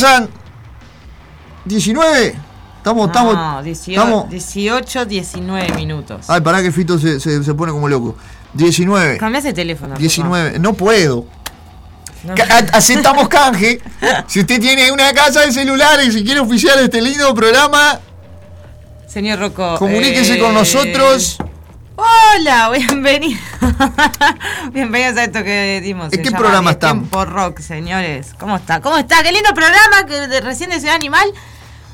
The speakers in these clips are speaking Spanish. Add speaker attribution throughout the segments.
Speaker 1: pasan? ¿19? Estamos, estamos.
Speaker 2: No, 18,
Speaker 1: estamos.
Speaker 2: 18, 19 minutos.
Speaker 1: Ay, pará que Fito se, se, se pone como loco. 19.
Speaker 2: Cambiás el teléfono. por
Speaker 1: 19. No puedo.
Speaker 2: favor.
Speaker 1: Ca- a- Aceptamos canje. Si usted tiene una casa de celulares y quiere oficiar este lindo programa,
Speaker 2: Señor Rocco.
Speaker 1: comuníquese
Speaker 2: eh,
Speaker 1: con nosotros.
Speaker 2: Hola, bienvenido. Bienvenidos a esto que dimos.
Speaker 1: ¿En qué programa estamos?
Speaker 2: Tiempo Rock, señores. ¿Cómo está? ¿Cómo está? Qué lindo programa que de recién de Ciudad Animal.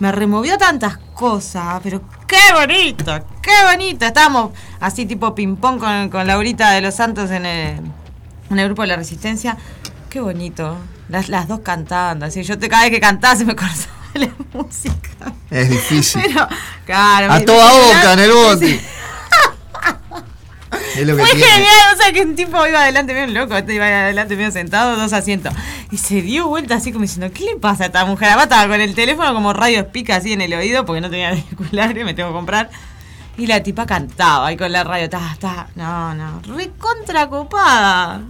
Speaker 2: Me removió tantas cosas, pero qué bonito, qué bonito. Estábamos así tipo ping-pong con, con Laurita de los Santos en el, en el grupo de la Resistencia. Qué bonito. Las, las dos cantando. Así, yo te, cada vez que cantaba se me cortaba la música.
Speaker 1: Es difícil.
Speaker 2: Pero, claro.
Speaker 1: A toda boca en el bote. Es lo que
Speaker 2: Fue
Speaker 1: tiene.
Speaker 2: genial, o sea que un tipo iba adelante medio loco, este iba adelante medio sentado, dos asientos. Y se dio vuelta así como diciendo, ¿qué le pasa a esta mujer? Además estaba con el teléfono como radio espica así en el oído porque no tenía auriculares, me tengo que comprar. Y la tipa cantaba ahí con la radio, ta, ta, no, no, recontra copada.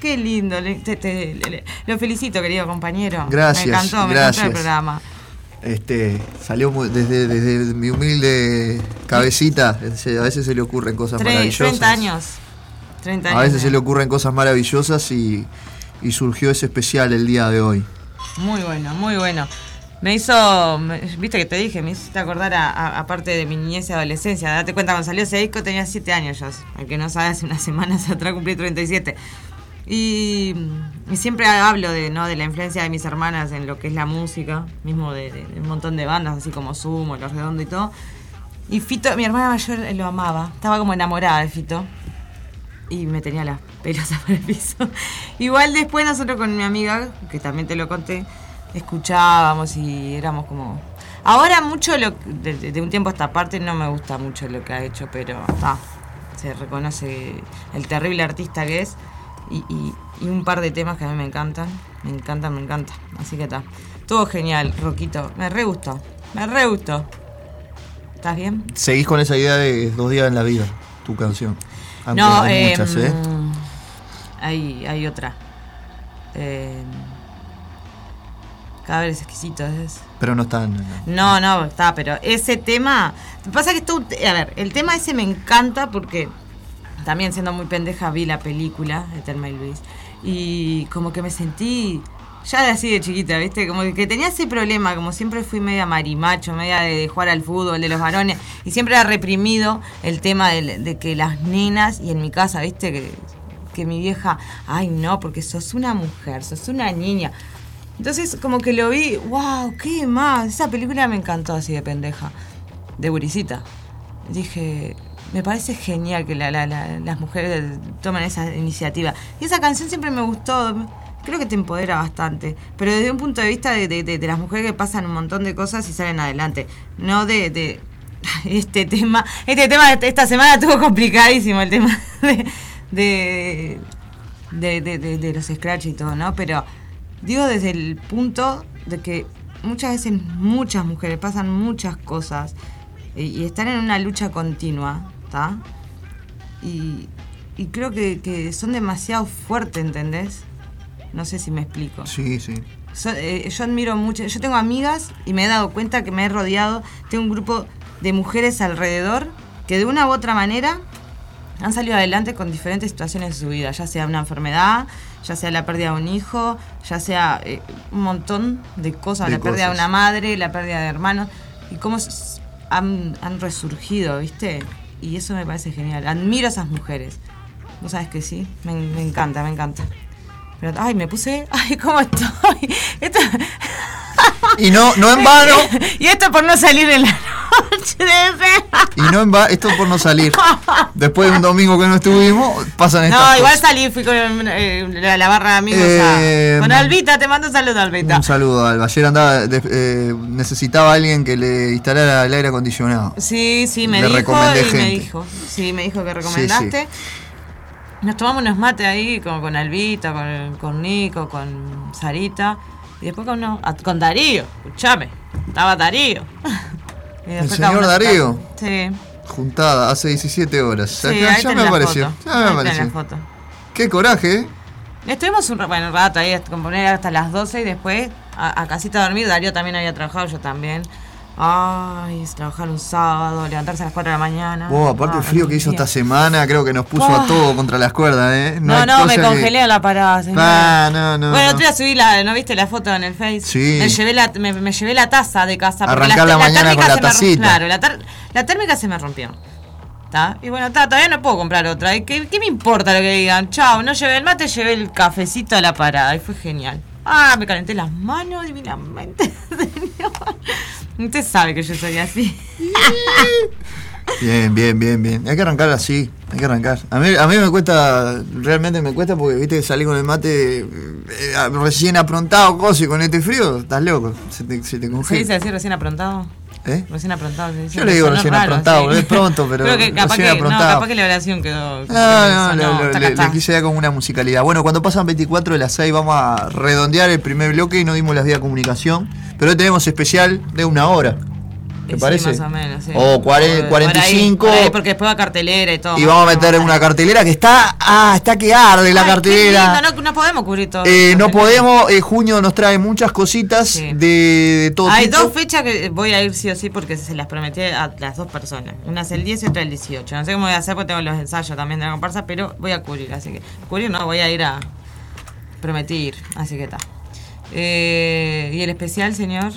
Speaker 2: Qué lindo, le- te- te- le- le- lo felicito querido compañero.
Speaker 1: Gracias,
Speaker 2: Me encantó, me
Speaker 1: gracias.
Speaker 2: encantó el programa.
Speaker 1: Este, salió muy- desde, desde mi humilde cabecita. A veces se le ocurren cosas
Speaker 2: Tre-
Speaker 1: maravillosas.
Speaker 2: 30 años. 30 años.
Speaker 1: A veces se le ocurren cosas maravillosas y, y surgió ese especial el día de hoy.
Speaker 2: Muy bueno, muy bueno. Me hizo, me- viste que te dije, me hiciste acordar a, a- parte de mi niñez y adolescencia. Date cuenta, cuando salió ese disco tenía 7 años yo. El que no sabe, hace unas semanas atrás cumplí 37. Y, y siempre hablo de, ¿no? de la influencia de mis hermanas en lo que es la música, mismo de, de- de un montón de bandas, así como Sumo, Los Redondos y todo. Y Fito, mi hermana mayor eh, lo amaba, estaba como enamorada de Fito. Y me tenía las pelotas por el piso. Igual después nosotros con mi amiga, que también te lo conté, escuchábamos y éramos como... Ahora mucho, lo, de, de- un tiempo a esta parte, no me gusta mucho lo que ha hecho, pero está, se reconoce el terrible artista que es. Y, y- y un par de temas que a mí me encantan, me encantan, me encantan. Así que está. Todo genial, Roquito. Me re gustó, me re gustó. ¿Estás bien?
Speaker 1: Seguís con esa idea de dos días en la vida, tu canción. Aunque
Speaker 2: No,
Speaker 1: hay
Speaker 2: eh,
Speaker 1: muchas, ¿eh?
Speaker 2: hay, hay otra. Eh, Cadáveres exquisitos es.
Speaker 1: Pero no están.
Speaker 2: No, no, está, pero ese tema. Pasa que esto. A ver, el tema ese me encanta porque también siendo muy pendeja, vi la película de Telma y Luis. Y como que me sentí, ya de así de chiquita, ¿viste? Como que tenía ese problema, como siempre fui media marimacho, media de, jugar al fútbol, de los varones. Y siempre era reprimido el tema de, que las nenas, y en mi casa, ¿viste? Que, que mi vieja, ay no, porque sos una mujer, sos una niña. Entonces como que lo vi, wow, qué más. Esa película me encantó así de pendeja, de Burisita. Dije, me parece genial que la- la- la- las mujeres tomen esa iniciativa. Y esa canción siempre me gustó, creo que te empodera bastante, pero desde un punto de vista de, las mujeres que pasan un montón de cosas y salen adelante, no de... este tema, este tema esta semana estuvo complicadísimo el tema de, de, los scratch y todo, ¿no? Pero digo desde el punto de que muchas veces muchas mujeres pasan muchas cosas y están en una lucha continua, Y, y creo que, que son demasiado fuertes, ¿entendés? No sé si me explico.
Speaker 1: Sí, sí.
Speaker 2: So- eh, yo admiro mucho, yo tengo amigas y me he dado cuenta que me he rodeado, tengo un grupo de mujeres alrededor que de una u otra manera han salido adelante con diferentes situaciones de su vida, ya sea una enfermedad, ya sea la pérdida de un hijo, ya sea eh, un montón de cosas,
Speaker 1: De
Speaker 2: la pérdida de una madre, la pérdida de hermanos, y cómo han, han resurgido, ¿viste? Y eso me parece genial. Admiro a esas mujeres. Vos sabés que sí, me, me encanta, me encanta. Pero, ay, me puse, ay, ¿cómo estoy? Esto-
Speaker 1: Y no, no en vano,
Speaker 2: y esto por no salir en la
Speaker 1: y no en vano, esto por no salir. Después de un domingo que no estuvimos, pasan estas
Speaker 2: No, igual salí, fui con eh, la, la barra de amigos
Speaker 1: Eh,
Speaker 2: a- con Albita, te mando un saludo, Albita.
Speaker 1: Un saludo, Alba. Ayer andaba, de- eh, necesitaba a alguien que le instalara el aire acondicionado.
Speaker 2: Sí, sí, me
Speaker 1: Le
Speaker 2: dijo
Speaker 1: recomendé
Speaker 2: y me dijo. Sí, me dijo que recomendaste. Nos tomamos unos mates ahí con, con Albita, con, con Nico, con Sarita. Y después con, uno- a- con Darío, escuchame. Estaba Darío. Cada
Speaker 1: señor Darío?
Speaker 2: Sí.
Speaker 1: Juntada hace 17 horas.
Speaker 2: Sí,
Speaker 1: Acá
Speaker 2: ahí
Speaker 1: ya me apareció.
Speaker 2: foto.
Speaker 1: Ya me
Speaker 2: Ahí tenés
Speaker 1: apareció.
Speaker 2: foto.
Speaker 1: Qué coraje, ¿eh?
Speaker 2: Estuvimos un, bueno, rato ahí, componer hasta las 12 y después a, a casita a dormir. Darío también había trabajado, yo también. Ay, trabajar un sábado, levantarse a las 4 de la mañana.
Speaker 1: Vos, aparte el
Speaker 2: Ay,
Speaker 1: frío que hizo esta semana, creo que nos puso
Speaker 2: Ah.
Speaker 1: a todo contra las cuerdas, ¿eh?
Speaker 2: No,
Speaker 1: hay
Speaker 2: no, me
Speaker 1: que-
Speaker 2: congelé a la parada. señor.
Speaker 1: Ah, no, no.
Speaker 2: bueno,
Speaker 1: no.
Speaker 2: otro día subí la, ¿no viste la foto en el Face?
Speaker 1: Sí.
Speaker 2: Me llevé la, me, me llevé la taza de casa.
Speaker 1: Arrancar la mañana
Speaker 2: térmica
Speaker 1: con la tacita.
Speaker 2: claro, la, la térmica se me rompió. Y bueno, está, todavía no puedo comprar otra. ¿Y ¿Qué, qué me importa lo que digan? Chao, no llevé el mate, llevé el cafecito a la parada. Y fue genial. Ah, me calenté las manos divinamente, señor. Usted sabe que yo soy así.
Speaker 1: Bien, bien, bien, bien. Hay que arrancar así, hay que arrancar. A mí, a mí me cuesta, realmente me cuesta porque viste que salí con el mate eh, recién aprontado, coso, y con este frío, estás loco, se te, se te
Speaker 2: ¿Se
Speaker 1: congela.
Speaker 2: dice así recién aprontado?
Speaker 1: ¿Eh?
Speaker 2: Recién aprontado.
Speaker 1: Yo le digo recién
Speaker 2: raro,
Speaker 1: aprontado,
Speaker 2: sí.
Speaker 1: es pronto, pero
Speaker 2: Creo que capaz
Speaker 1: recién
Speaker 2: que, no,
Speaker 1: aprontado.
Speaker 2: capaz que la oración quedó.
Speaker 1: No, no, le, le- quise dar como una musicalidad. Bueno, cuando pasan 24 de las 6 vamos a redondear el primer bloque y no dimos las vías de comunicación. Pero hoy tenemos especial de una hora. ¿Te
Speaker 2: Sí,
Speaker 1: parece?
Speaker 2: más o menos, sí.
Speaker 1: O cuare-
Speaker 2: Por-
Speaker 1: 45.
Speaker 2: por ahí, por ahí, porque después va cartelera y todo.
Speaker 1: y vamos a meter una cartelera que está. Ah, está que arde la
Speaker 2: Ay,
Speaker 1: cartelera.
Speaker 2: lindo, no, no podemos cubrir todo.
Speaker 1: Eh, no podemos, eh, junio nos trae muchas cositas
Speaker 2: Sí.
Speaker 1: de, de todo
Speaker 2: Hay
Speaker 1: tipo.
Speaker 2: dos fechas que voy a ir sí o sí porque se las prometí a las dos personas. Una es el 10 y otra el 18. No sé cómo voy a hacer porque tengo los ensayos también de la comparsa, pero voy a cubrir. Así que, cubrir no, voy a ir a prometir. Así que está. Eh, ¿Y el especial, señor?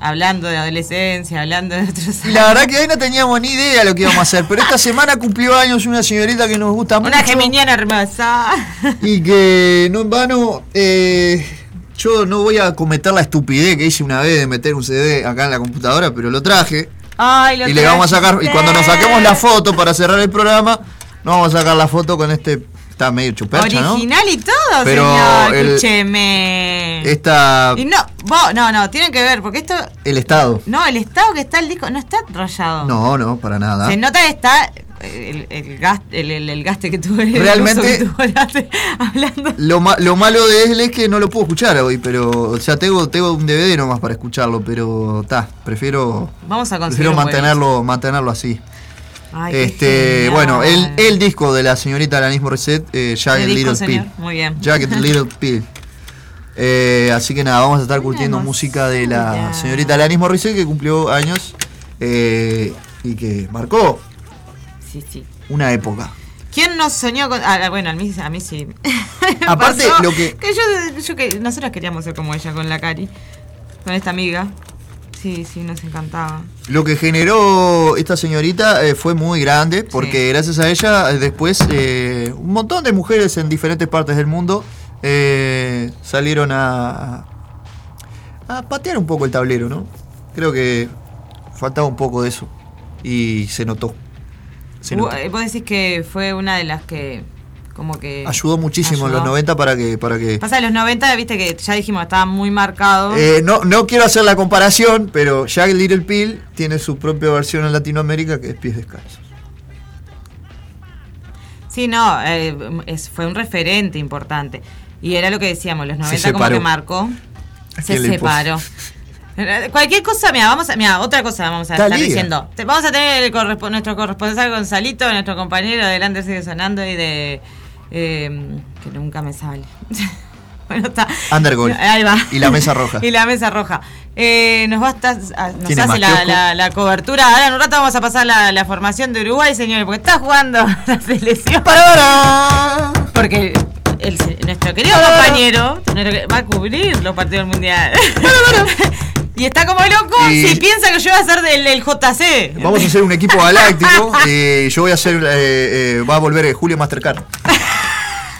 Speaker 2: Hablando de adolescencia, hablando de otros.
Speaker 1: Y la verdad que hoy no teníamos ni idea lo que íbamos a hacer, pero esta semana cumplió años una señorita que nos gusta mucho.
Speaker 2: Una geminiana hermosa.
Speaker 1: Y que no en vano, eh, yo no voy a cometer la estupidez que hice una vez de meter un CD acá en la computadora, pero lo traje.
Speaker 2: Ay, lo
Speaker 1: y le vamos a sacar, y cuando nos saquemos la foto para cerrar el programa, nos vamos a sacar la foto con este, está medio chupercha, ¿no?
Speaker 2: Original y todo,
Speaker 1: Pero
Speaker 2: señor.
Speaker 1: el-
Speaker 2: Escúcheme.
Speaker 1: Esta,
Speaker 2: Y no, vos, no, no, tienen que ver, porque esto.
Speaker 1: el estado.
Speaker 2: No, el estado que está el disco no está rayado.
Speaker 1: No, no, para nada.
Speaker 2: Se nota que está el, el, gas- el, el- el gaste que tuve.
Speaker 1: Realmente-
Speaker 2: que gaste, hablando.
Speaker 1: Lo, ma- lo malo de él es que no lo puedo escuchar hoy, pero, o sea, tengo, tengo un DVD nomás para escucharlo, pero está, prefiero,
Speaker 2: Vamos a
Speaker 1: prefiero mantenerlo, mantenerlo así.
Speaker 2: Ay,
Speaker 1: Este, bueno, el, el disco de la señorita Alanis Morissette, eh, Jagged
Speaker 2: ¿Qué disco,
Speaker 1: Little? Pill.
Speaker 2: Muy bien.
Speaker 1: Jagged Little Pill. Eh, así que nada, vamos a estar curtiendo
Speaker 2: Una
Speaker 1: música de la señorita Alanis Morissette que cumplió años eh, y que marcó
Speaker 2: Sí, sí.
Speaker 1: una época.
Speaker 2: ¿Quién no soñó con.? Ah, bueno, a mí, a mí sí.
Speaker 1: Aparte,
Speaker 2: pasó
Speaker 1: lo que-
Speaker 2: yo, yo que nosotros queríamos ser como ella con la Cari. Con esta amiga. Sí, sí, nos encantaba.
Speaker 1: Lo que generó esta señorita eh, fue muy grande, porque
Speaker 2: Sí.
Speaker 1: gracias a ella eh, después eh, un montón de mujeres en diferentes partes del mundo eh, salieron a, a patear un poco el tablero, ¿no? Creo que faltaba un poco de eso y se notó. Se notó.
Speaker 2: Vos decís que fue una de las que. Como que.
Speaker 1: Ayudó muchísimo en los
Speaker 2: ayudó.
Speaker 1: 90 para que... Para que
Speaker 2: Pasa los 90, viste que ya dijimos, estaba muy marcado.
Speaker 1: Eh, no, no quiero hacer la comparación, pero Jack Little Pill tiene su propia versión en Latinoamérica que es Pies Descalzos.
Speaker 2: Sí, no, eh, es, fue un referente importante. Y era lo que decíamos, los 90 como
Speaker 1: separó.
Speaker 2: que marcó.
Speaker 1: ¿A
Speaker 2: Se separó. Cualquier cosa, mira, vamos a, mira, otra cosa vamos a estar diciendo. Te- vamos a tener el correspo- nuestro corresponsal Gonzalito, nuestro compañero de Lander sigue sonando y de eh, que nunca me sale. bueno, está.
Speaker 1: Undergol.
Speaker 2: Ahí va.
Speaker 1: Y la mesa roja.
Speaker 2: y la mesa roja. Eh, nos va a estar, a- nos
Speaker 1: ¿Tiene
Speaker 2: hace la, la- la cobertura. Ahora en un rato vamos a pasar la, la formación de Uruguay, señores, porque está jugando la selección. Porque el, nuestro querido compañero va a cubrir los partidos del mundial. Y está como loco
Speaker 1: Y-
Speaker 2: si piensa que yo voy a ser del, del JC.
Speaker 1: Vamos a hacer un equipo galáctico. eh, yo voy a hacer. eh, eh, va a volver eh, Julio Mastercard.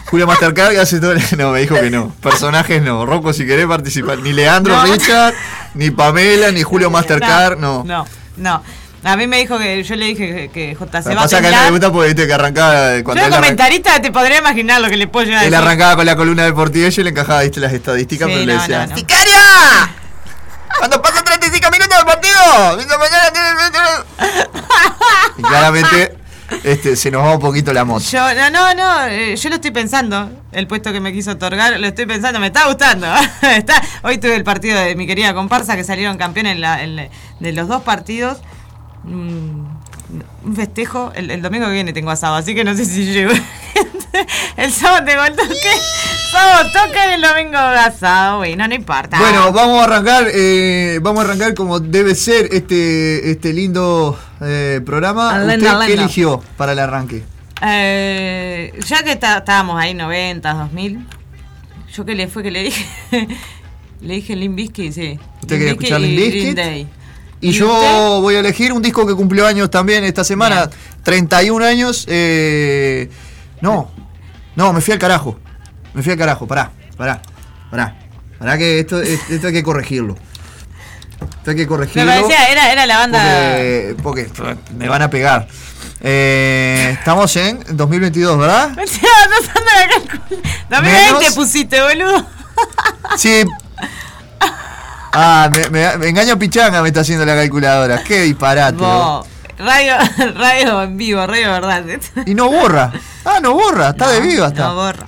Speaker 1: Julio Mastercard hace todo. el- No, me dijo que no. Personajes no. Rocco, si querés participar. Ni Leandro
Speaker 2: No.
Speaker 1: Richard, ni Pamela, ni Julio Mastercard. No.
Speaker 2: No, no. A mí me dijo que yo le dije que,
Speaker 1: Lo que
Speaker 2: va a
Speaker 1: pasa es que él no le
Speaker 2: temblar.
Speaker 1: gusta porque viste que arrancaba. Cuando
Speaker 2: Yo
Speaker 1: él,
Speaker 2: comentarista te podría imaginar lo que le puedo llegar a
Speaker 1: él
Speaker 2: decir.
Speaker 1: arrancaba con la columna deportiva y yo le encajaba, viste, las estadísticas,
Speaker 2: Sí,
Speaker 1: pero le
Speaker 2: no,
Speaker 1: decía.
Speaker 2: no, no.
Speaker 1: ¡Sicaria! Cuando pasan 35 minutos del partido, Y claramente este, se nos va un poquito la moto.
Speaker 2: Yo, no, no, no, eh, yo lo estoy pensando, el puesto que me quiso otorgar, lo estoy pensando, me está gustando. hoy tuve el partido de mi querida comparsa que salieron campeones de los dos partidos. Mm, un festejo, el, el domingo que viene tengo asado, así que no sé si llego. el sábado tengo el toque, toque y el domingo asado, bueno, no importa.
Speaker 1: Bueno, vamos a arrancar, eh, vamos a arrancar como debe ser este, este lindo eh, programa. ¿Usted qué eligió para el arranque?
Speaker 2: Eh, ya que está- estábamos ahí 90, 2000, yo que le fue que le dije, le dije Limp Bizkit, sí.
Speaker 1: ¿Usted quería escuchar Limp
Speaker 2: y
Speaker 1: yo
Speaker 2: usted?
Speaker 1: voy a elegir un disco que cumplió años también esta semana,
Speaker 2: Bien.
Speaker 1: 31 años. eh, no, no, me fui al carajo. Me fui al carajo, pará, pará, pará. Pará que esto, esto hay que corregirlo. Esto hay que
Speaker 2: Me
Speaker 1: corregirlo.
Speaker 2: parecía, era, era la banda.
Speaker 1: Porque, porque me van a pegar. Eh, estamos en 2022, ¿verdad?
Speaker 2: Me estaba tratando de calcular. 2020
Speaker 1: Menos-
Speaker 2: pusiste, boludo.
Speaker 1: Sí. Ah, me, me- me engaño pichanga me está haciendo la calculadora. Qué disparate.
Speaker 2: Vos, radio, radio en vivo, radio verdad.
Speaker 1: Y no borra. Ah, no borra, está de viva está.
Speaker 2: No borra.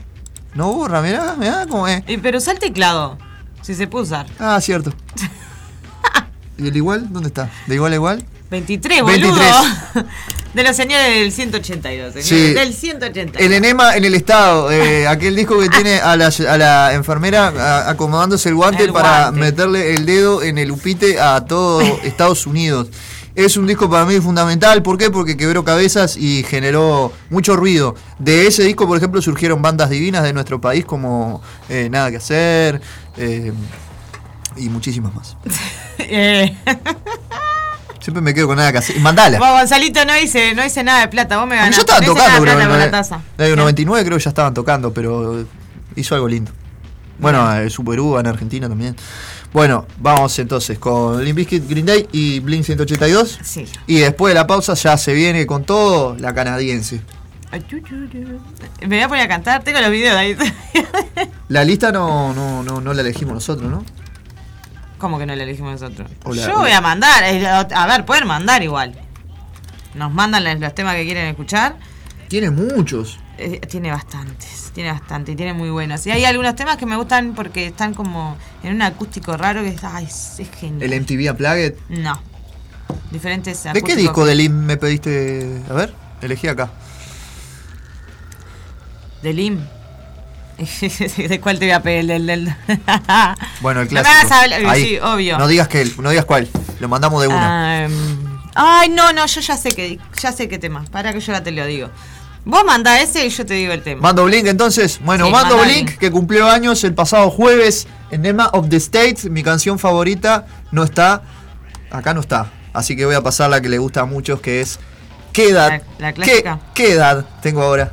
Speaker 1: No borra, mirá, mirá cómo es.
Speaker 2: Y, pero usa el teclado, si se puede usar.
Speaker 1: Ah, cierto. ¿Y el igual? ¿Dónde está? ¿De igual a igual?
Speaker 2: 23, boludo.
Speaker 1: 23.
Speaker 2: De los señores del 182, señores.
Speaker 1: Sí.
Speaker 2: Del 182.
Speaker 1: El enema en el estado, eh, aquel disco que tiene a la, a la enfermera a- acomodándose el guante
Speaker 2: El
Speaker 1: para
Speaker 2: guante.
Speaker 1: meterle el dedo en el upite a todo Estados Unidos. Es un disco para mí fundamental, ¿por qué? Porque quebró cabezas y generó mucho ruido. De ese disco, por ejemplo, surgieron bandas divinas de nuestro país como eh, Nada que hacer eh, y muchísimas más.
Speaker 2: Eh,
Speaker 1: Siempre me quedo con Nada que hacer. Mandala.
Speaker 2: vos, Gonzalito, no hice, no hice nada de plata. Vos me
Speaker 1: Aunque
Speaker 2: ganaste.
Speaker 1: ya estaban
Speaker 2: No
Speaker 1: tocando, creo. en
Speaker 2: con la
Speaker 1: el-
Speaker 2: taza.
Speaker 1: en el
Speaker 2: Sí.
Speaker 1: 99 creo que ya estaban tocando, pero hizo algo lindo. Bueno, Super Uva en Argentina también. Bueno, vamos entonces con Limp Bizkit, Green Day y Blink 182.
Speaker 2: Sí.
Speaker 1: Y después de la pausa ya se viene con todo la canadiense.
Speaker 2: Me voy a poner a cantar, tengo los videos ahí.
Speaker 1: La lista no, no, no, no la elegimos nosotros, ¿no?
Speaker 2: ¿Cómo que no le elegimos nosotros?
Speaker 1: Hola,
Speaker 2: Yo
Speaker 1: hola.
Speaker 2: voy a mandar, a ver, pueden mandar igual. Nos mandan los, los temas que quieren escuchar.
Speaker 1: Tiene muchos.
Speaker 2: Eh, tiene bastantes, tiene bastante, y tiene muy buenos. Y hay algunos temas que me gustan porque están como en un acústico raro que está, ay, es, es genial.
Speaker 1: El MTV Unplugged.
Speaker 2: No. Diferentes
Speaker 1: ¿De qué disco de Limp me pediste? A ver, elegí acá.
Speaker 2: De Lim. ¿De cuál te voy a pedir? El del. del-
Speaker 1: Bueno, el
Speaker 2: No me
Speaker 1: clásico.
Speaker 2: hagas hablar-
Speaker 1: Ahí.
Speaker 2: sí, obvio.
Speaker 1: No digas que no digas cuál. Lo mandamos de una.
Speaker 2: Ah, em, ay, no, no, yo ya sé que ya sé qué tema. Para que yo ya te lo digo. Vos mandá ese y yo te digo el tema.
Speaker 1: Mando Blink entonces. Bueno,
Speaker 2: Sí,
Speaker 1: Mando Blink,
Speaker 2: Blink.
Speaker 1: que cumplió años el pasado jueves. Enema of the States, mi canción favorita, no está. Acá no está. Así que voy a pasar la que le gusta a muchos, que es. ¿Qué edad?
Speaker 2: La- la
Speaker 1: ¿Qué,
Speaker 2: clásica.
Speaker 1: qué edad tengo ahora?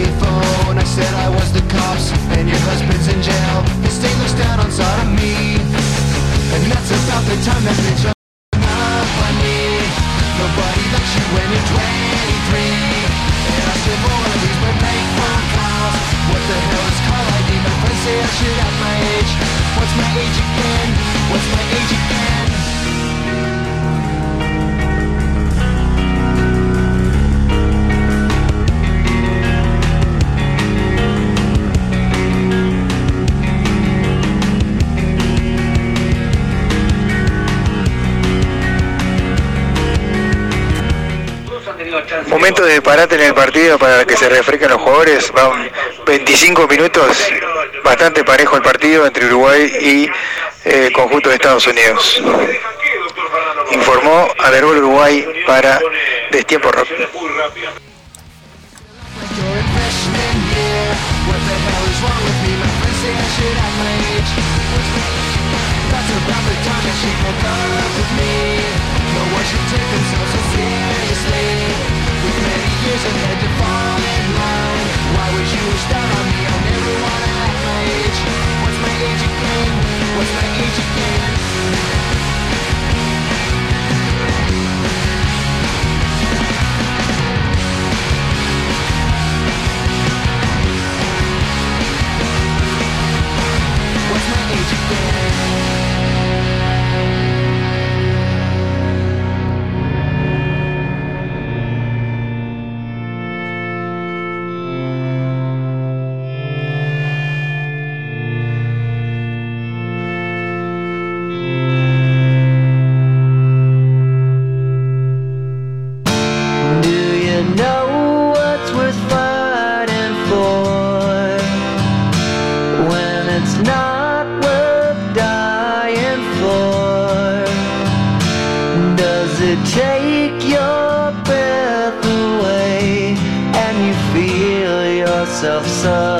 Speaker 3: payphone. I said I was the cops and your husband's in jail. The state looks down on sodomy, and that's about the time that bitch up on me. Nobody likes you when you're 23, and I still wanna lose my bank phone calls. What the hell is call ID? My friends say I should have my age. What's my age again? What's my age again?
Speaker 4: Momento de parate en el partido para que se refresquen los jugadores. Van 25 minutos, bastante parejo el partido entre Uruguay y eh, el conjunto de Estados Unidos. Informó Aderbol Uruguay para Destiempo Rock.
Speaker 3: myself so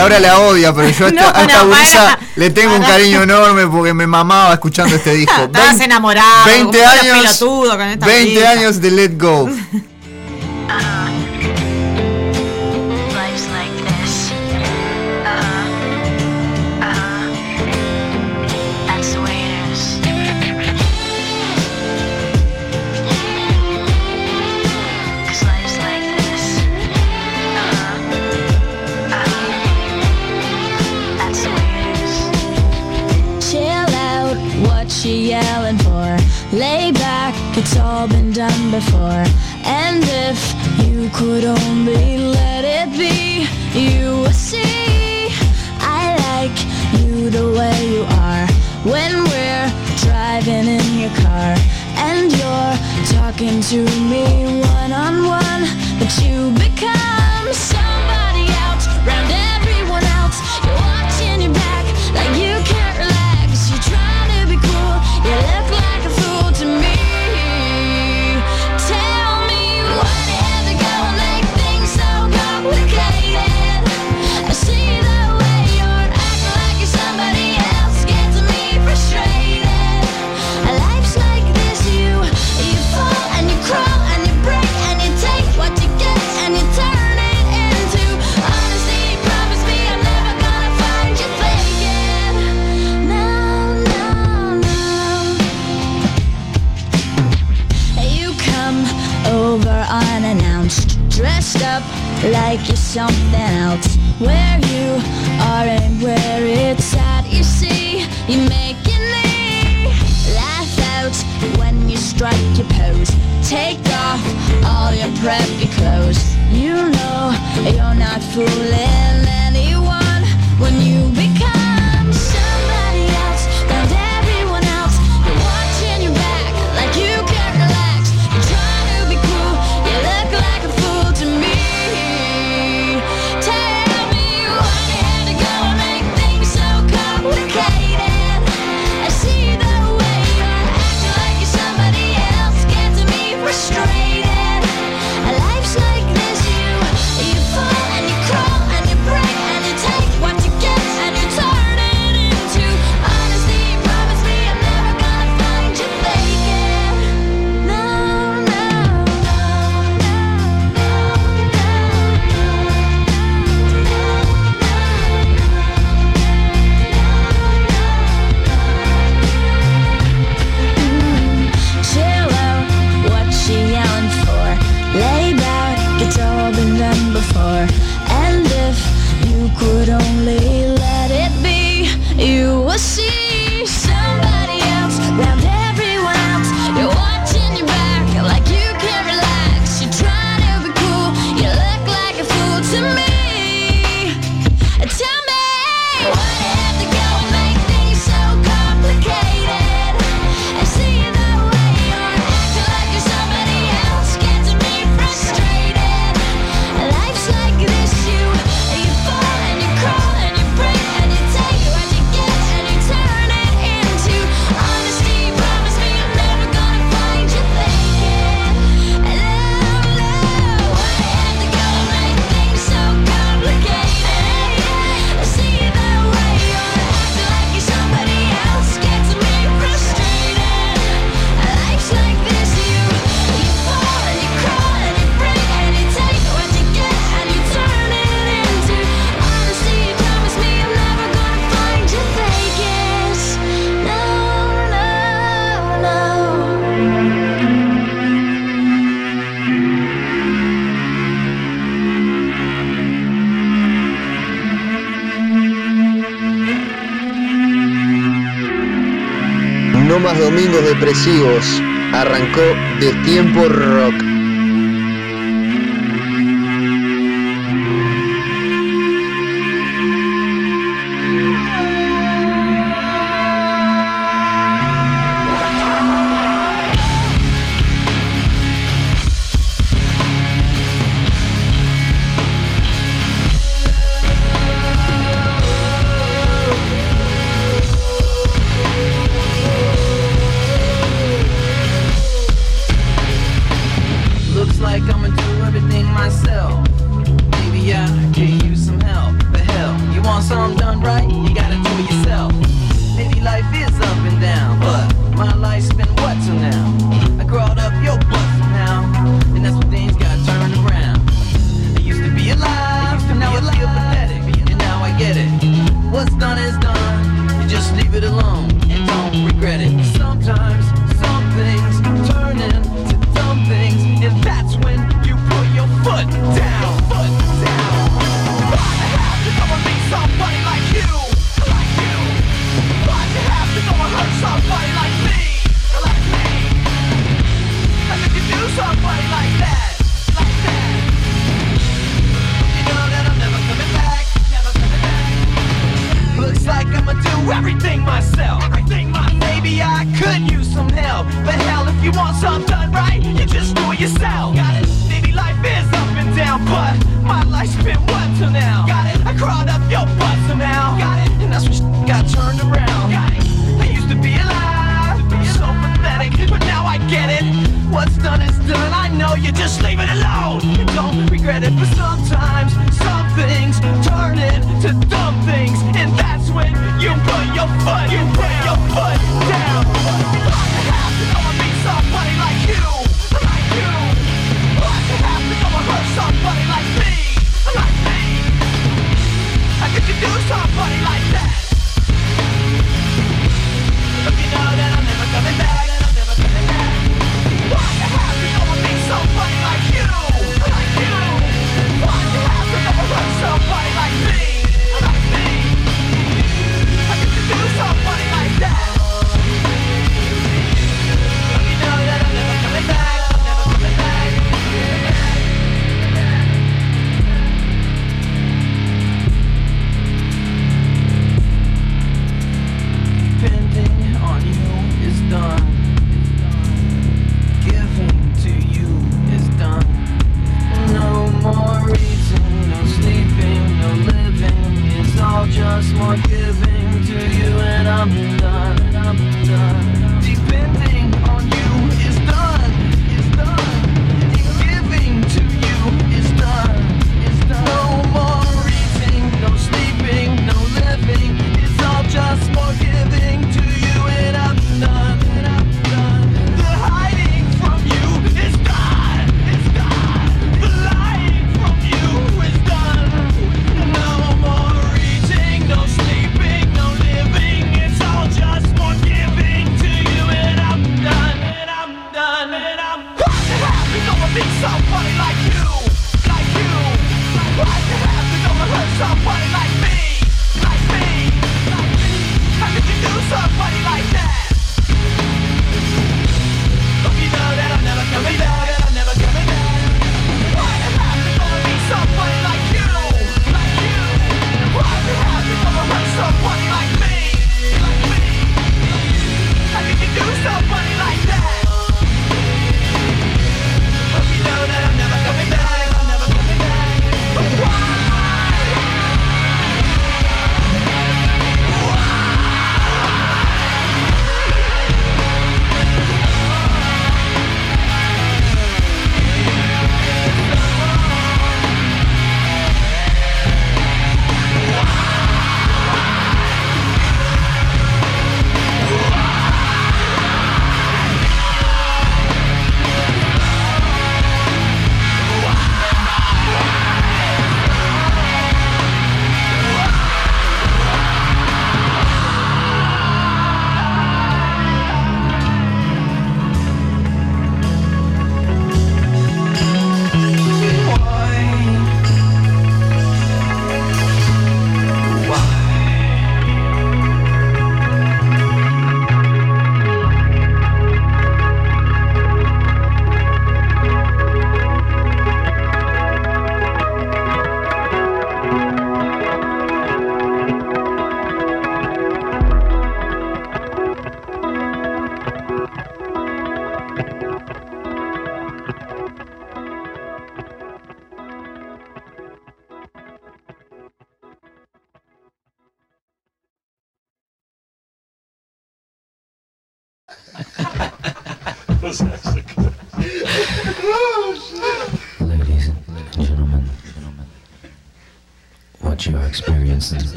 Speaker 5: Laura la odia, pero yo a esta,
Speaker 2: no,
Speaker 5: a
Speaker 2: no, para,
Speaker 5: le tengo
Speaker 2: para.
Speaker 5: un cariño enorme porque me mamaba escuchando este disco. Estás
Speaker 2: enamorado,
Speaker 5: 20 años,
Speaker 2: con esta
Speaker 5: 20 años de Let Go.
Speaker 1: expresivos. Arrancó de tiempo rock.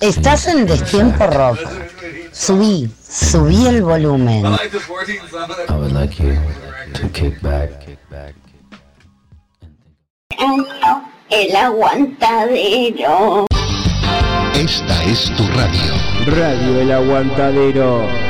Speaker 6: Estás en Destiempo Rock. Subí, subí el volumen.
Speaker 7: I would like you to kick back.
Speaker 8: El aguantadero.
Speaker 9: Esta es tu radio.
Speaker 10: Radio El Aguantadero.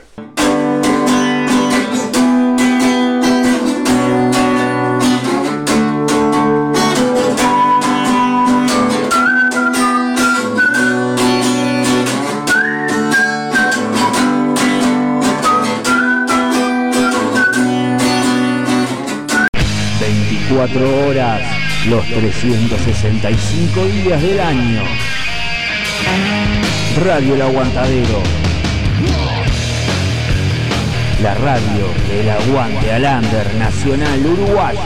Speaker 10: 24 horas, los 365 días del año. Radio El Aguantadero. La radio del aguante al under nacional uruguayo.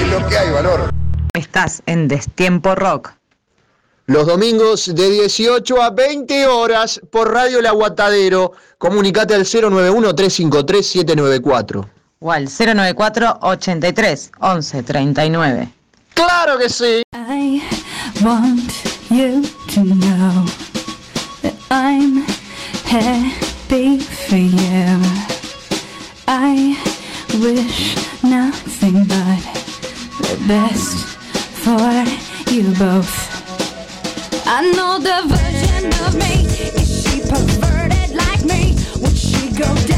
Speaker 1: Es lo que hay, valor.
Speaker 2: Estás en Destiempo Rock.
Speaker 1: Los domingos de 18 a 20 horas por Radio El Aguantadero. Comunicate al 091-353-794.
Speaker 2: O al 094 83 11 39.
Speaker 1: ¡Claro que sí!
Speaker 11: I want you to know that I'm happy for you. I wish nothing but the best for you both. I know the version of me. Is she perverted like me? Would she go down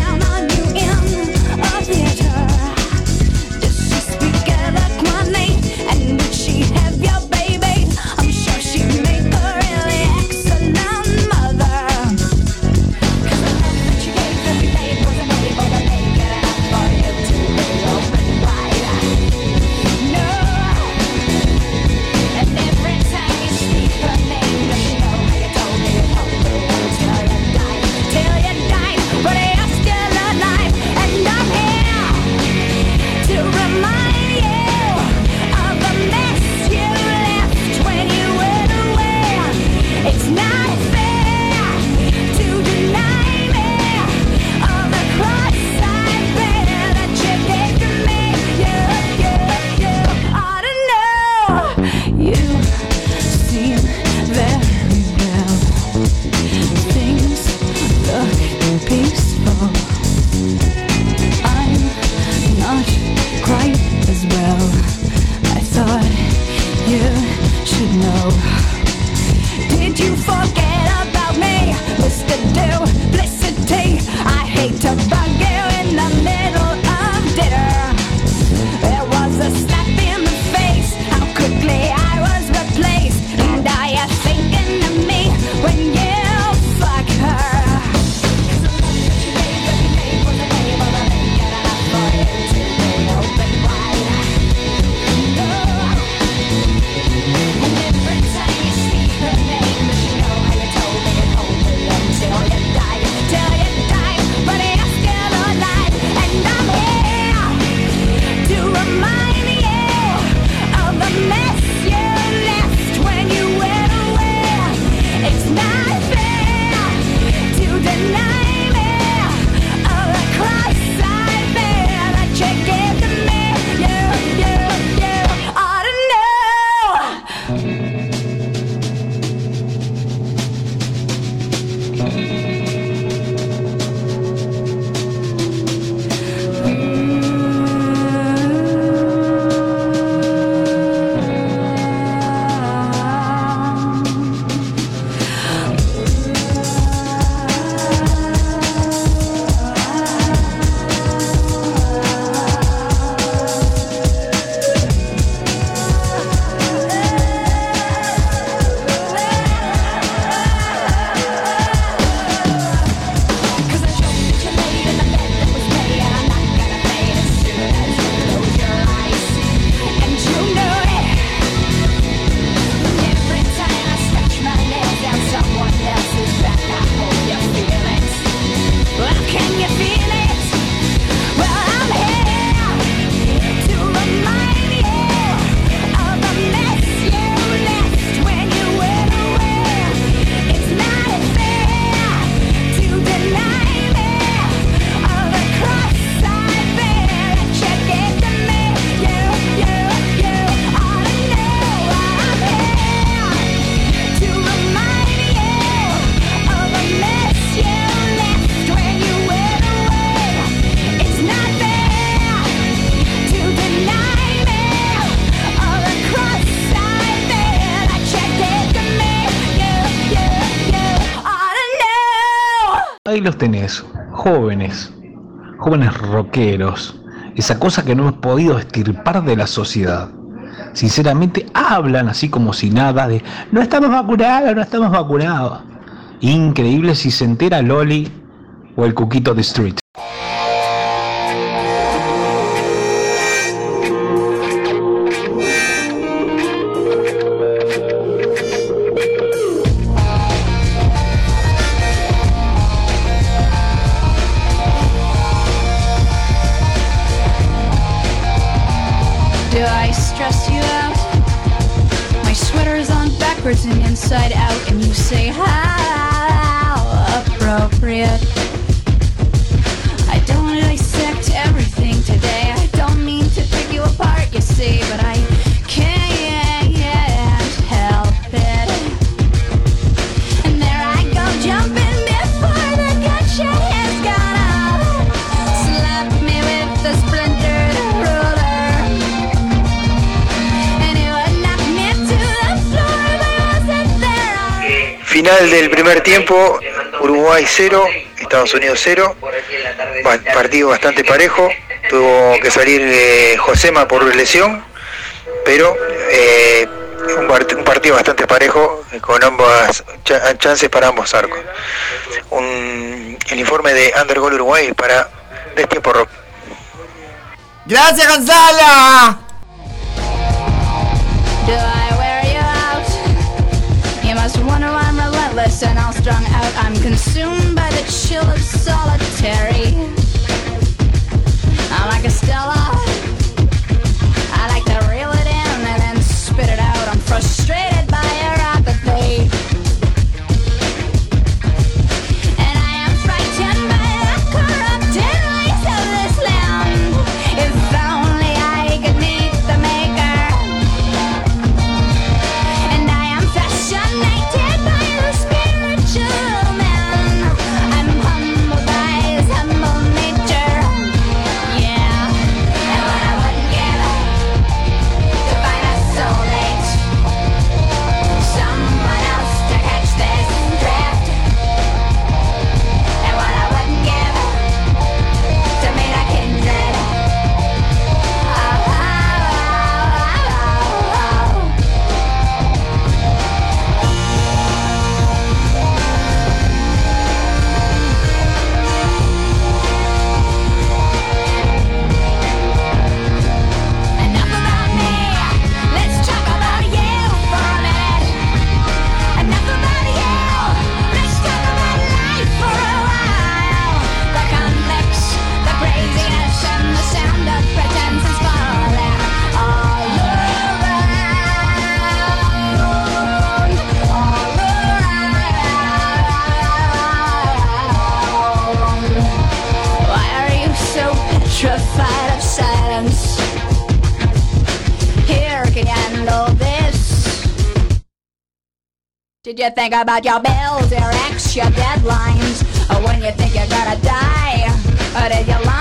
Speaker 12: los tenés, jóvenes, jóvenes rockeros, esa cosa que no hemos podido estirpar de la sociedad. Sinceramente hablan así como si nada de no estamos vacunados, no estamos vacunados. Increíble si se entera Loli o el Cuquito de Street.
Speaker 4: Estados Unidos 0. Partido bastante parejo. Tuvo que salir eh, Josema por lesión, pero eh, un, partido bastante parejo eh, con ambas chances para ambos arcos. El informe de Undergol Uruguay para Destiempo Rock.
Speaker 1: Gracias,
Speaker 11: Gonzalo. And all strung out. I'm consumed. the chill of solitude. think about your bills, your ex, your deadlines. Oh, when you think you're gonna die, did you
Speaker 2: lie?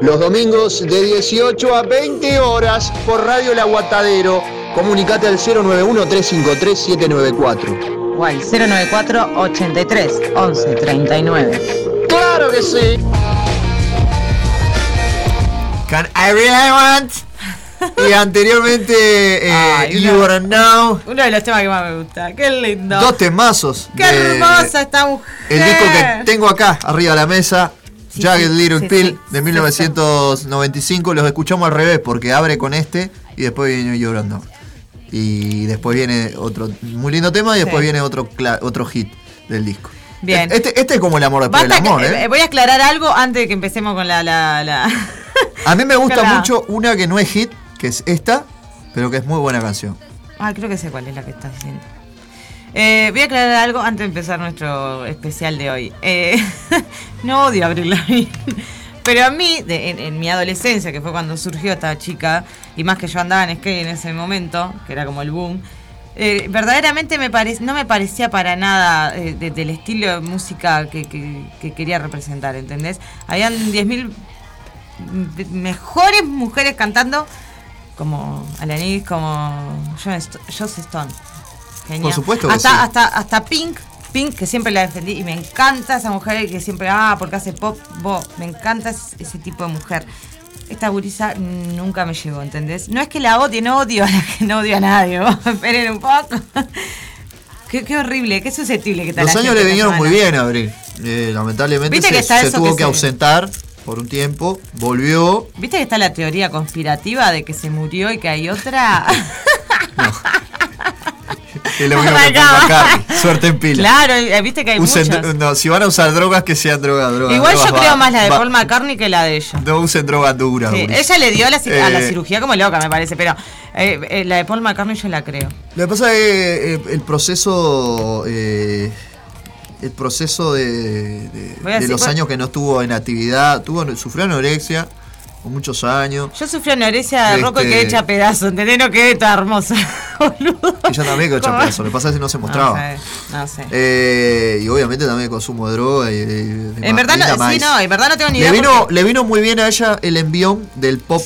Speaker 13: los domingos de 18 a 20 horas por Radio El Aguatadero. Comunicate al 091-353-794.
Speaker 2: O al 094-83-1139.
Speaker 13: ¡Claro que sí!
Speaker 1: Can I really want? Y anteriormente, eh, You Are Now.
Speaker 2: Uno de los temas que más me gusta. Qué lindo.
Speaker 1: Dos temazos.
Speaker 2: Qué hermosa esta mujer.
Speaker 1: El disco que tengo acá, arriba de la mesa. Jagged Little Pill, de
Speaker 2: sí,
Speaker 1: 1995. Los escuchamos al revés, porque abre con este y después viene Know. Y después viene otro muy lindo tema y después viene otro, otro hit del disco.
Speaker 2: Bien.
Speaker 1: Este, este es como el amor después del
Speaker 2: que-
Speaker 1: amor,
Speaker 2: eh,
Speaker 1: ¿eh?
Speaker 2: voy a aclarar algo antes de que empecemos con la. la, la-
Speaker 1: A mí me gusta mucho una que no es hit, que es esta, pero que es muy buena canción.
Speaker 2: Ah, creo que sé cuál es la que estás diciendo. Eh, voy a aclarar algo antes de empezar nuestro especial de hoy. Eh, no odio a Avril Lavigne, pero a mí, en, mi adolescencia, que fue cuando surgió esta chica, y más que yo andaba en skate en ese momento, que era como el boom, eh, verdaderamente me parec- no me parecía para nada de- del estilo de música que, que- que quería representar, ¿entendés? Habían 10.000 m- mejores mujeres cantando como Alanis, como Joss Stone. Genial.
Speaker 1: Por supuesto que
Speaker 2: hasta,
Speaker 1: sí.
Speaker 2: hasta, hasta Pink, Pink, que siempre la defendí y me encanta esa mujer que siempre, ah, porque hace pop, bo, me encanta ese, tipo de mujer. Esta gurisa nunca me llegó, ¿entendés? No es que la odie, no odio a la que no odio a nadie, vos, esperen un poco. Qué, qué horrible, qué susceptible que está
Speaker 1: Los años le vinieron muy bien a Abril. Eh, lamentablemente se, tuvo
Speaker 2: que
Speaker 1: que
Speaker 2: se-
Speaker 1: ausentar por un tiempo, volvió.
Speaker 2: ¿Viste que está la teoría conspirativa de que se murió y que hay otra?
Speaker 1: Es lo mismo que. McCartney. Suerte en pila.
Speaker 2: Claro, eh, viste que hay
Speaker 1: Usen
Speaker 2: muchas.
Speaker 1: no, si van a usar drogas, que sean drogas, drogas.
Speaker 2: Igual yo creo
Speaker 1: va-
Speaker 2: más la de
Speaker 1: va-
Speaker 2: Paul McCartney que la de ella.
Speaker 1: No usen drogas duras.
Speaker 2: Sí, ella le dio a la, ci- a la
Speaker 1: Eh,
Speaker 2: cirugía como loca, me parece, pero eh, eh, la de Paul McCartney yo la creo.
Speaker 1: Lo que pasa es que eh, el proceso. eh, el proceso de, de-
Speaker 2: Voy a
Speaker 1: de
Speaker 2: decir-
Speaker 1: los años que no estuvo en actividad, tuvo, sufrió anorexia por muchos años.
Speaker 2: Yo sufrí anorexia de roco y
Speaker 1: Este-
Speaker 2: quedé hecha pedazo, ¿entendés? No quedé toda hermosa.
Speaker 1: Ella también quedó hecha pedazo, Lo que pasa es que no se mostraba.
Speaker 2: No sé, no sé.
Speaker 1: Eh, y obviamente también consumo de droga y, y
Speaker 2: en verdad no, sí, no, en verdad no tengo ni
Speaker 1: le
Speaker 2: idea.
Speaker 1: vino,
Speaker 2: porque-
Speaker 1: le vino muy bien a ella el envión del pop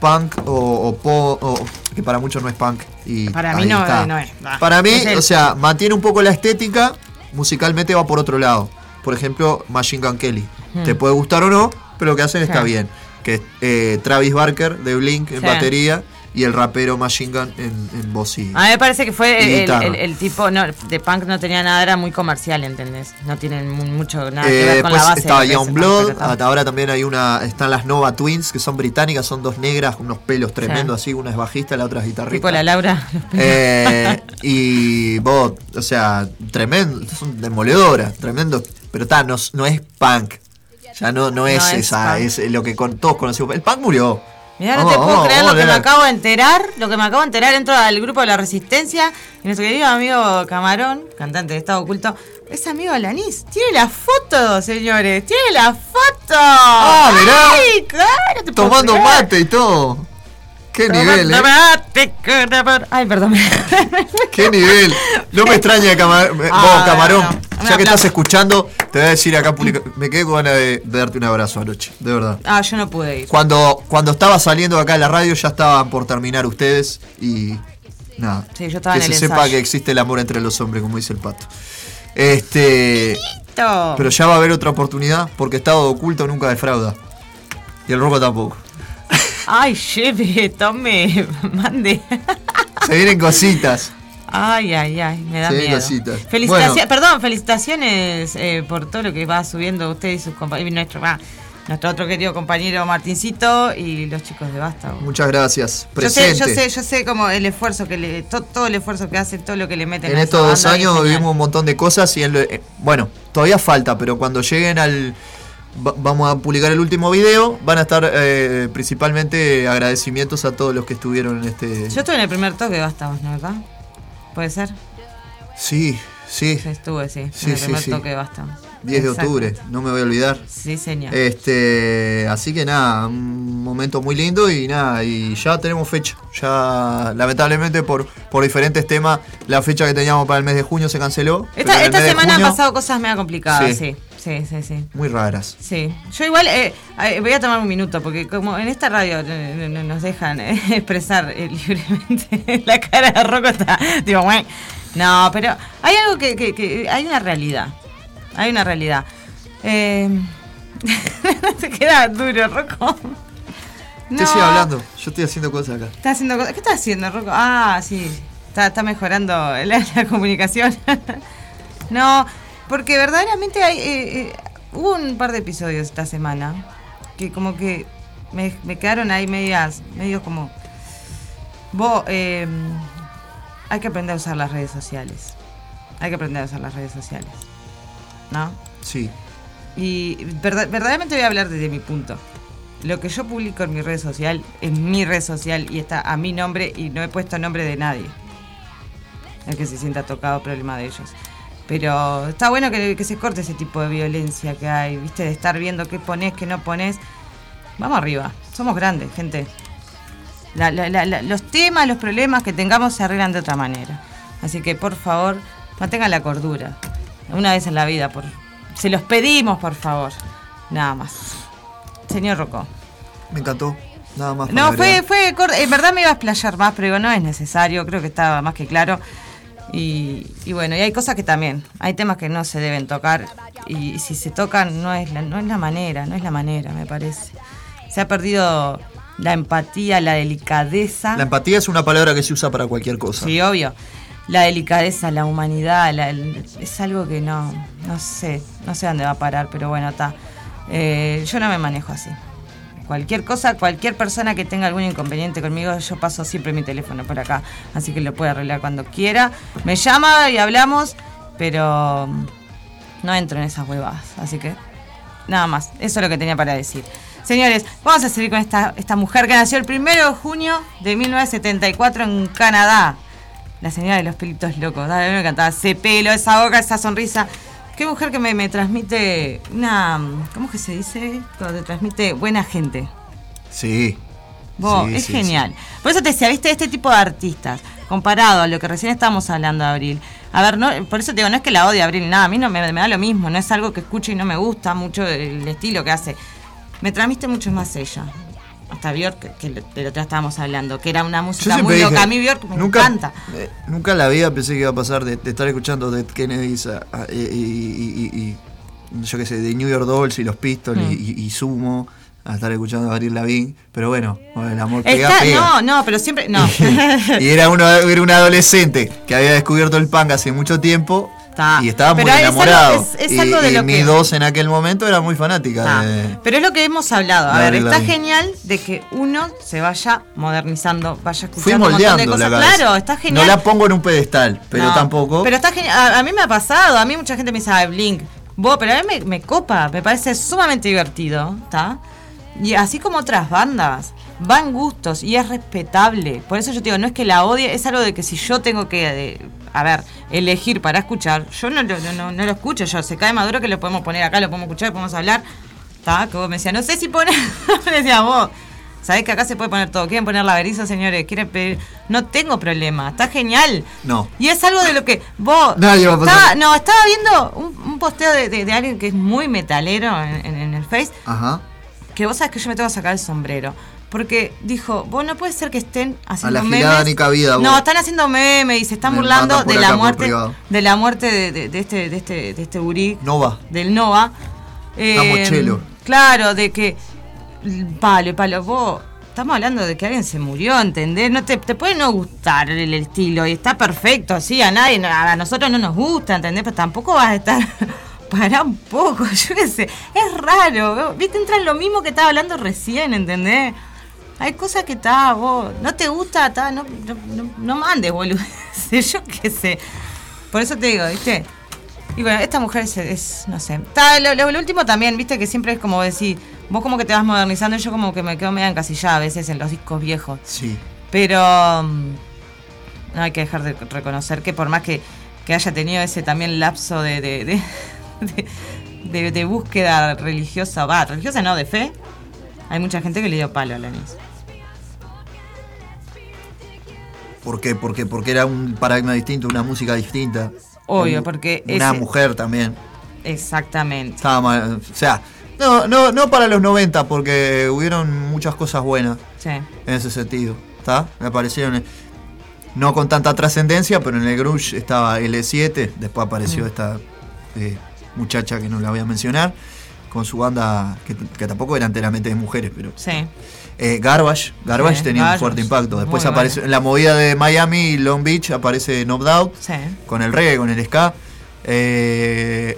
Speaker 1: punk o, o po- o- que para muchos no es punk. Y
Speaker 2: Para mí
Speaker 1: ahí
Speaker 2: no, es.
Speaker 1: Para mí,
Speaker 2: el-
Speaker 1: o sea, mantiene un poco la estética, musicalmente va por otro lado. Por ejemplo, Machine Gun Kelly.
Speaker 2: Hmm.
Speaker 1: Te puede gustar o no, pero lo que hacen está bien. Que eh, Travis Barker de Blink en
Speaker 2: Sí.
Speaker 1: batería y el rapero Machine Gun en, en voz y.
Speaker 2: A mí me parece que fue el, tipo no, de punk no tenía nada, era muy comercial, ¿entendés? No tienen mu- mucho nada que
Speaker 1: Eh,
Speaker 2: ver con la
Speaker 1: después
Speaker 2: base.
Speaker 1: estaba Young Blood, hasta ahora también hay una, están las Nova Twins, que son británicas, son dos negras, con unos pelos tremendos así, una es bajista, la otra es guitarrista.
Speaker 2: Tipo la Laura.
Speaker 1: Eh, y vos, o sea, tremendo, son demoledoras, tremendo, pero está, no, no es punk. Ya no, no es
Speaker 2: No
Speaker 1: esa, es lo que con, todos conocemos. El punk murió.
Speaker 2: Mirá, no te puedo creer lo que me acabo de enterar. Lo que me acabo de enterar dentro del grupo de la Resistencia. Y nuestro querido amigo Camarón, cantante de Estado Oculto, es amigo de Lanís. Tiene la foto, señores. Tiene la foto.
Speaker 1: Ah, mirá.
Speaker 2: Ay, claro, te
Speaker 1: Tomando mate y todo. Qué nivel, eh.
Speaker 2: Ay, perdón.
Speaker 1: Qué nivel. No me extraña, Camar-
Speaker 2: Ah,
Speaker 1: vos, Camarón.
Speaker 2: no, no. Un
Speaker 1: Ya que estás escuchando, te voy a decir acá pública. Me quedé con ganas de, de darte un abrazo anoche, de verdad.
Speaker 2: Ah, yo no pude ir.
Speaker 1: Cuando, cuando estaba saliendo acá en la radio, ya estaban por terminar ustedes y. Nada.
Speaker 2: Sí, yo estaba
Speaker 1: que
Speaker 2: en
Speaker 1: se
Speaker 2: el
Speaker 1: sepa
Speaker 2: ensayo.
Speaker 1: que existe el amor entre los hombres, como dice el pato. Este. Pero ya va a haber otra oportunidad, porque Estado Oculto nunca defrauda. Y el roco tampoco.
Speaker 2: Ay, chefe, tome, mande.
Speaker 1: Se vienen cositas.
Speaker 2: Ay, ay, ay, me da
Speaker 1: vienen
Speaker 2: miedo.
Speaker 1: cositas.
Speaker 2: Felicitaciones,
Speaker 1: Bueno.
Speaker 2: perdón, felicitaciones eh, por todo lo que va subiendo usted y sus compañeros, nuestro, va, nuestro otro querido compañero Martincito y los chicos de Basta.
Speaker 1: Muchas gracias.
Speaker 2: Yo sé,
Speaker 1: Presente.
Speaker 2: yo sé, yo sé como el esfuerzo que le, to- todo el esfuerzo que hacen, todo lo que le meten
Speaker 1: En
Speaker 2: a
Speaker 1: estos dos años vivimos un montón de cosas y en lo- eh, bueno, todavía falta, pero cuando lleguen al va- vamos a publicar el último video, van a estar eh, principalmente agradecimientos a todos los que estuvieron en este
Speaker 2: Yo estuve en el primer toque de Basta, ¿no verdad? ¿Puede ser?
Speaker 1: Sí, sí.
Speaker 2: Estuve, sí,
Speaker 1: Sí,
Speaker 2: en el
Speaker 1: sí,
Speaker 2: primer
Speaker 1: sí.
Speaker 2: toque de Basta.
Speaker 1: 10 de octubre, no me voy a olvidar.
Speaker 2: Sí, señor.
Speaker 1: Este, así que nada, un momento muy lindo y nada, y ya tenemos fecha. Ya lamentablemente por, por diferentes temas, la fecha que teníamos para el mes de junio se canceló.
Speaker 2: Esta, semana han pasado cosas mega complicadas,
Speaker 1: Sí.
Speaker 2: sí. Sí, sí, sí.
Speaker 1: Muy raras.
Speaker 2: Sí, yo igual eh, eh, voy a tomar un minuto porque como en esta radio eh, no- no nos dejan eh, expresar eh, libremente la cara de Rocco está digo, "Güey". no, pero hay algo que, que- que- hay una realidad, hay una realidad. Eh, se queda duro, Rocco.
Speaker 1: Te sigue hablando, yo estoy haciendo cosas acá.
Speaker 2: Está haciendo cosas. ¿Qué está haciendo, Rocco? Ah, sí. Está, está mejorando la, la comunicación. no, porque verdaderamente hay, eh, eh, hubo un par de episodios esta semana que como que me, me quedaron ahí medias, medio como... Vos, eh, hay que aprender a usar las redes sociales. Hay que aprender a usar las redes sociales. ¿No?
Speaker 1: Sí.
Speaker 2: Y verda- verdaderamente voy a hablar desde mi punto. Lo que yo publico en mi red social, en mi red social, y está a mi nombre y no he puesto nombre de nadie. El que se sienta tocado, problema de ellos. Pero está bueno que, que se corte ese tipo de violencia que hay, ¿viste? De estar viendo qué pones, qué no pones. Vamos arriba, somos grandes, gente. La- la- la- los temas, los problemas que tengamos se arreglan de otra manera. Así que por favor, mantengan la cordura. Una vez en la vida, por se los pedimos, por favor. Nada más. Señor Rocco.
Speaker 1: Me encantó. Nada más.
Speaker 2: No, fue, fue cor- En verdad me iba a explayar más, pero digo, no es necesario. Creo que estaba más que claro. Y, y bueno, y hay cosas que también. Hay temas que no se deben tocar. Y, si se tocan, no es, la, no es la manera. No es la manera, me parece. Se ha perdido la empatía, la delicadeza.
Speaker 1: La empatía es una palabra que se usa para cualquier cosa.
Speaker 2: Sí, obvio. La delicadeza, la humanidad, la- el- es algo que no, no sé, no sé dónde va a parar, pero bueno, está. Eh, yo no me manejo así. Cualquier cosa, cualquier persona que tenga algún inconveniente conmigo, yo paso siempre mi teléfono por acá, así que lo puede arreglar cuando quiera. Me llama y hablamos, pero no entro en esas huevadas, así que nada más, eso es lo que tenía para decir. Señores, vamos a seguir con esta, esta mujer que nació el 1 de junio de 1974 en Canadá. La señora de los pelitos locos. A mí me encantaba ese pelo, esa boca, esa sonrisa. Qué mujer que me, me transmite una. ¿Cómo que se dice? Cuando te transmite buena gente.
Speaker 1: Sí.
Speaker 2: Vos,
Speaker 1: Sí,
Speaker 2: es
Speaker 1: sí,
Speaker 2: genial. Por eso te decía, viste, este tipo de artistas, comparado a lo que recién estábamos hablando de Abril. A ver, no, por eso te digo, no es que la odie Abril, nada, a mí no me, me da lo mismo, no es algo que escucho y no me gusta mucho el estilo que hace. Me transmite mucho más ella. Hasta Bjork, que, que del otro día estábamos hablando, que era una música muy
Speaker 1: dije,
Speaker 2: loca. A mí Bjork me
Speaker 1: nunca,
Speaker 2: encanta.
Speaker 1: eh, nunca en la vida pensé que iba a pasar de, de estar escuchando Dead a- y, y- y- y- yo qué sé, de New York Dolls y los Pistols
Speaker 2: Mm.
Speaker 1: y, y Sumo a estar escuchando a Abril Lavigne. Pero bueno, bueno, el amor pega,
Speaker 2: Está,
Speaker 1: pega.
Speaker 2: no, no, pero siempre. No.
Speaker 1: y era, uno, era un adolescente que había descubierto el punk hace mucho tiempo y estaba muy
Speaker 2: Pero es algo-
Speaker 1: enamorado.
Speaker 2: es- es
Speaker 1: y
Speaker 2: algo de
Speaker 1: y
Speaker 2: lo
Speaker 1: mi
Speaker 2: que-
Speaker 1: dos en aquel momento era muy fanática. De-
Speaker 2: Pero es lo que hemos hablado. A ver, está genial de que uno se vaya modernizando, vaya
Speaker 1: Fui
Speaker 2: escuchando un montón de
Speaker 1: moldeando la
Speaker 2: cosas.
Speaker 1: cabeza.
Speaker 2: Claro, está genial.
Speaker 1: No la pongo en un pedestal, pero
Speaker 2: No,
Speaker 1: tampoco.
Speaker 2: Pero está genial. A, a mí me ha pasado. A mí mucha gente me dice, ah, Blink. Vos, pero a mí me, me copa. Me parece sumamente divertido. ¿Está? Y así como otras bandas. Van gustos y es respetable. Por eso yo te digo, no es que la odie, es algo de que si yo tengo que, eh, a ver, elegir para escuchar, yo no, lo- no, no, no lo escucho. Yo, se cae maduro que lo podemos poner acá, lo podemos escuchar, podemos hablar. ¿Está? Que vos me decías, no sé si poner. me decías vos. Sabés que acá se puede poner todo. ¿Quieren poner la berizo, señores? ¿Quieren pedir? No tengo problema. Está genial.
Speaker 1: No.
Speaker 2: Y es algo de lo que vos.
Speaker 1: Nadie va a pasar.
Speaker 2: Estaba- no, estaba viendo un, un posteo de, de- de alguien que es muy metalero en, en- en el Face.
Speaker 1: Ajá.
Speaker 2: Que vos sabés que yo me tengo que sacar el sombrero. Porque dijo, vos no puede ser que estén haciendo
Speaker 1: la
Speaker 2: memes.
Speaker 1: ni cabida.
Speaker 2: No, están haciendo memes y se están
Speaker 1: Me
Speaker 2: burlando de la muerte. De la muerte de, de- de este, de este, de este gurí.
Speaker 1: Nova.
Speaker 2: Del Nova. Eh. Claro, de que. Palo, palo, vos. Estamos hablando de que alguien se murió, ¿entendés? No te, te puede no gustar el, estilo y está perfecto, sí, a nadie, a nosotros no nos gusta, ¿entendés? Pero tampoco vas a estar. Pará un poco, yo qué sé. Es raro, ¿viste? Entra en lo mismo que estaba hablando recién, ¿entendés? Hay cosas que está, vos. No te gusta, está, no, no, no, no mandes, boludo. yo qué sé. Por eso te digo, ¿viste? Y bueno, esta mujer es, es, no sé. Está, lo, lo- lo último también, viste, que siempre es como decir, vos como que te vas modernizando y yo como que me quedo media encasillada a veces en los discos viejos.
Speaker 1: Sí.
Speaker 2: Pero mm, no hay que dejar de reconocer que por más que, que haya tenido ese también lapso de, de, de, de- de, de búsqueda religiosa, va, religiosa no, de fe, hay mucha gente que le dio palo a Alanis.
Speaker 1: ¿Por qué? Porque, porque era un paradigma distinto, una música distinta.
Speaker 2: Obvio,
Speaker 1: Un-
Speaker 2: porque
Speaker 1: Una
Speaker 2: ese-
Speaker 1: mujer también.
Speaker 2: Exactamente.
Speaker 1: Estaba mal. O sea, no, no, no para los 90, porque hubieron muchas cosas buenas
Speaker 2: Sí.
Speaker 1: en ese sentido. ¿Está? Me parecieron. eh, No con tanta trascendencia, pero en el grunge estaba L7. Después apareció
Speaker 2: Mm.
Speaker 1: esta eh, muchacha que no la voy a mencionar. Con su banda, que, que tampoco era enteramente de mujeres, pero.
Speaker 2: Sí.
Speaker 1: Eh, Garbage, Garbage
Speaker 2: Sí,
Speaker 1: tenía
Speaker 2: Garbage.
Speaker 1: un fuerte impacto. Después aparece en la movida de Miami y Long Beach aparece No Doubt
Speaker 2: Sí.
Speaker 1: con el reggae, con el ska. Eh,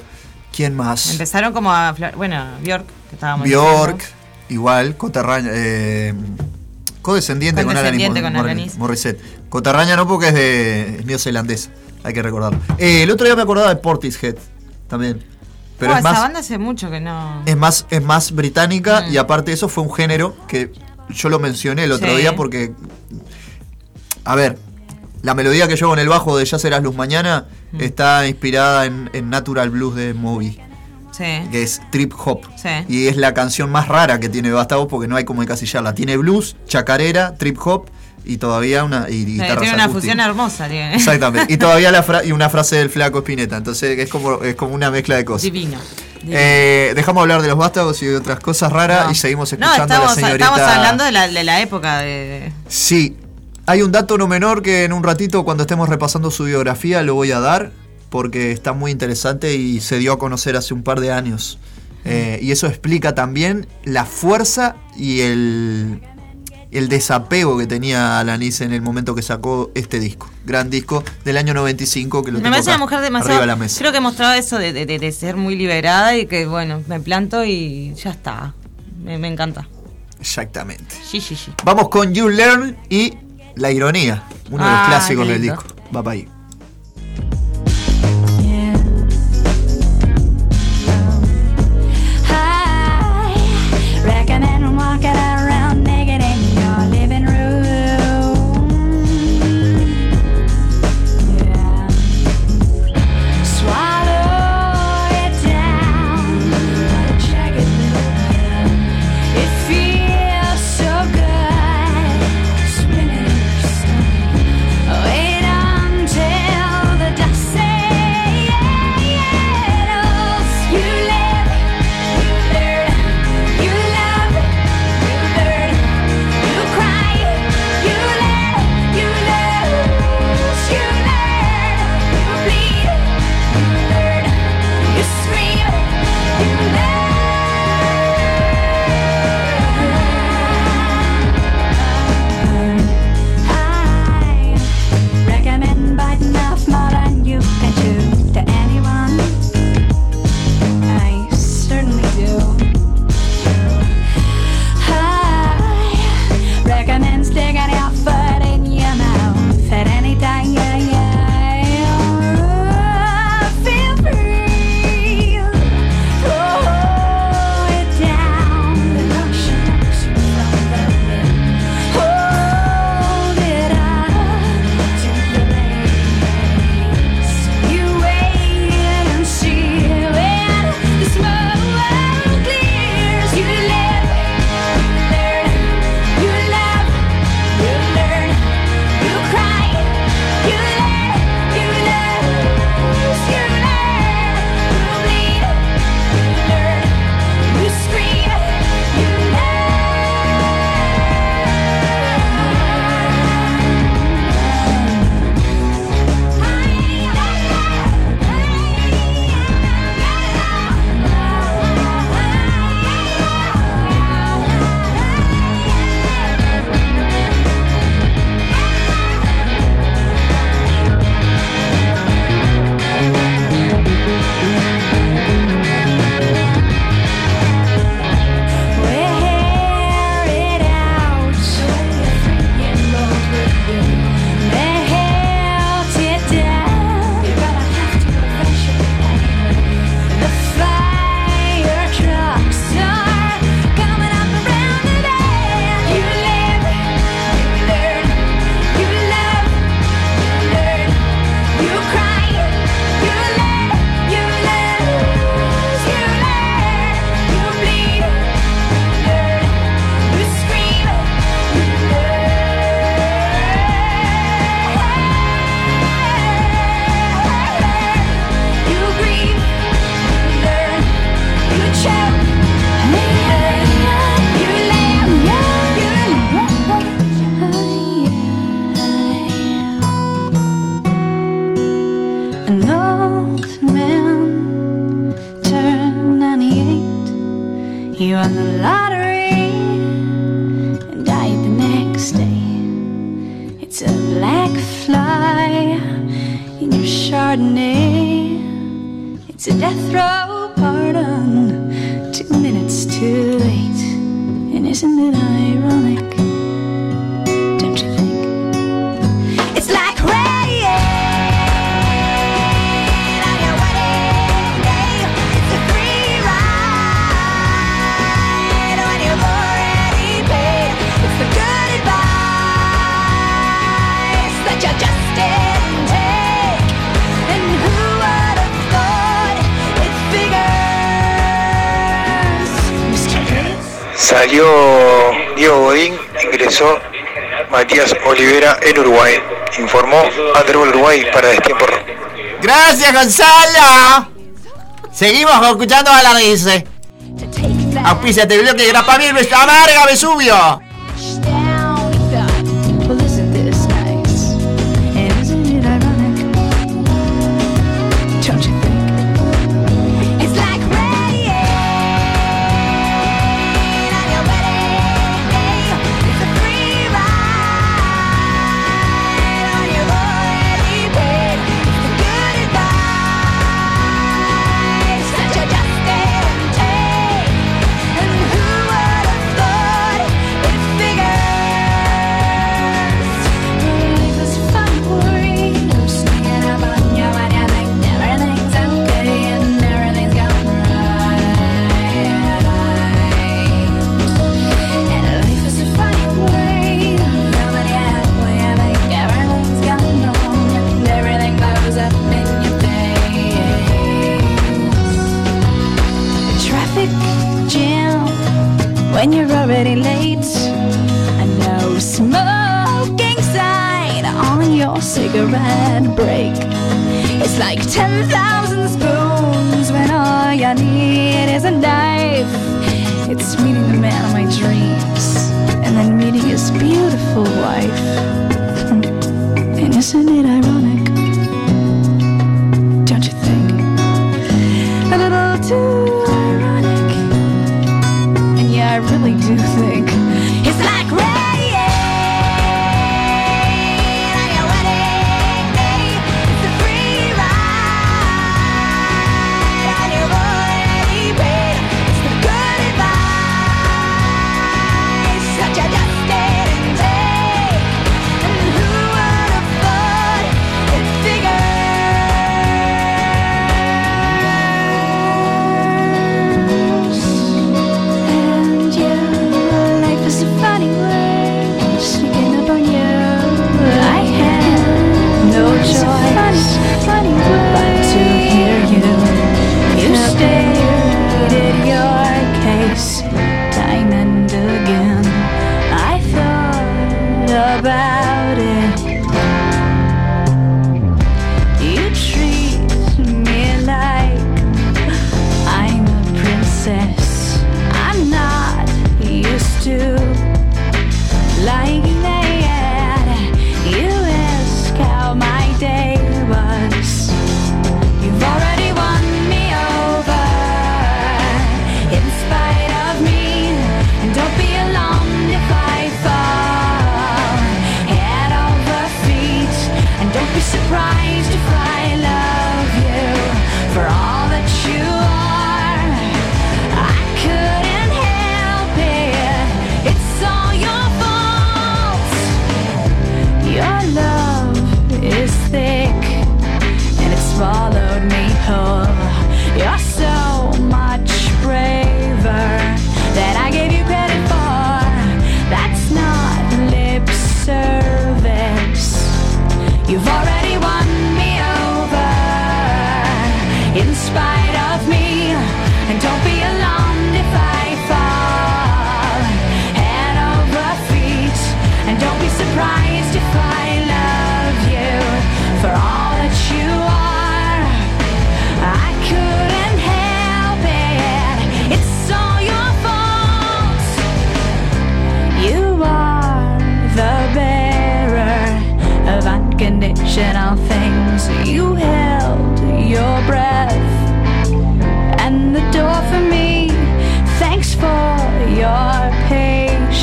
Speaker 1: ¿Quién más?
Speaker 2: Empezaron como a. Bueno, Bjork, que estábamos
Speaker 1: Bjork,
Speaker 2: diciendo.
Speaker 1: igual, Coterraña, eh, codescendiente con Alanis Mor-
Speaker 2: Alanis.
Speaker 1: Morissette. Coterraña no porque es de es neozelandés, hay que recordarlo. Eh, el otro día me acordaba de Portishead también. Pero
Speaker 2: Oh,
Speaker 1: es
Speaker 2: esa
Speaker 1: más,
Speaker 2: banda hace mucho que no.
Speaker 1: es más, es más británica
Speaker 2: Mm.
Speaker 1: y aparte de eso fue un género que yo lo mencioné el otro
Speaker 2: Sí.
Speaker 1: día porque, a ver, la melodía que llevo en el bajo de Ya serás luz mañana
Speaker 2: Mm.
Speaker 1: está inspirada en, en Natural Blues de Moby,
Speaker 2: Sí.
Speaker 1: que es trip hop.
Speaker 2: Sí.
Speaker 1: Y es la canción más rara que tiene Bastavo porque no hay como encasillarla. Tiene blues, chacarera, trip hop y todavía una y,
Speaker 2: Sí,
Speaker 1: guitarras
Speaker 2: tiene una fusión hermosa, tiene.
Speaker 1: Exactamente. Y todavía la fra- y una frase del flaco Spinetta. Entonces es como, es como una mezcla de cosas.
Speaker 2: Divino. divino.
Speaker 1: Eh, dejamos hablar de los vástagos y de otras cosas raras
Speaker 2: No.
Speaker 1: y seguimos
Speaker 2: No,
Speaker 1: escuchando a
Speaker 2: estamos,
Speaker 1: la señorita.
Speaker 2: estamos hablando de la, de la época de.
Speaker 1: Sí. Hay un dato no menor que en un ratito, cuando estemos repasando su biografía, lo voy a dar, porque está muy interesante y se dio a conocer hace un par de años. Eh, y eso explica también la fuerza y el, el desapego que tenía Alanis en el momento que sacó este disco. Gran disco del año 95 que lo
Speaker 2: Me
Speaker 1: tengo
Speaker 2: parece
Speaker 1: acá,
Speaker 2: una mujer demasiado.
Speaker 1: arriba de la mesa.
Speaker 2: Creo que mostraba eso de, de- de- ser muy liberada y que, bueno, me planto y ya está. Me, me encanta.
Speaker 1: Exactamente.
Speaker 2: Sí, sí, sí.
Speaker 1: Vamos con You Learn y La Ironía, uno de los
Speaker 2: Ah,
Speaker 1: clásicos del disco. Va para ahí.
Speaker 4: Uruguay, informó Underball Uruguay para Destiempo
Speaker 11: Gracias, Gonzalo. Seguimos escuchando a la dice. Auspicia este bloque de grapa mil, amarga, Vesubio.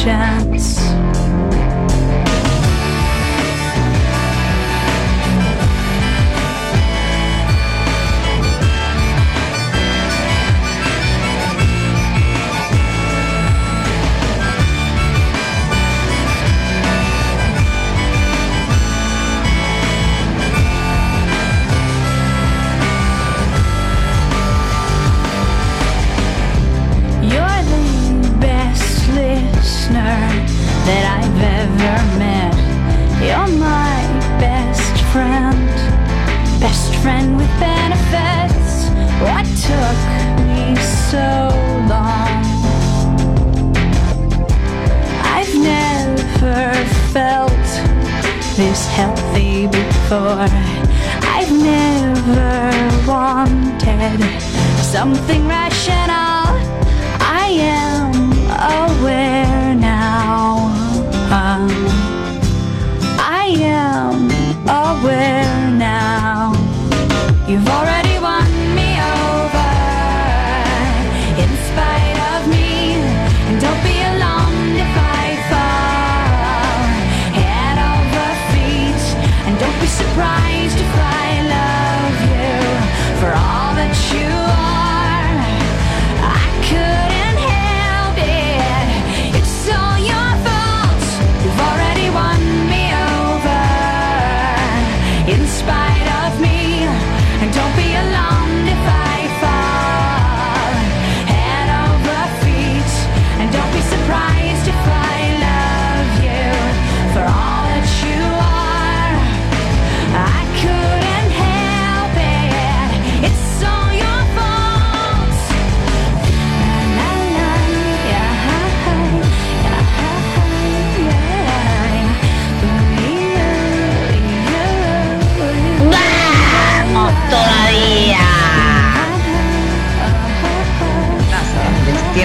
Speaker 11: shine. friend with benefits. What took me so long? I've never felt this healthy before. I've never wanted something rational. I am aware now. Um, I am aware. You've already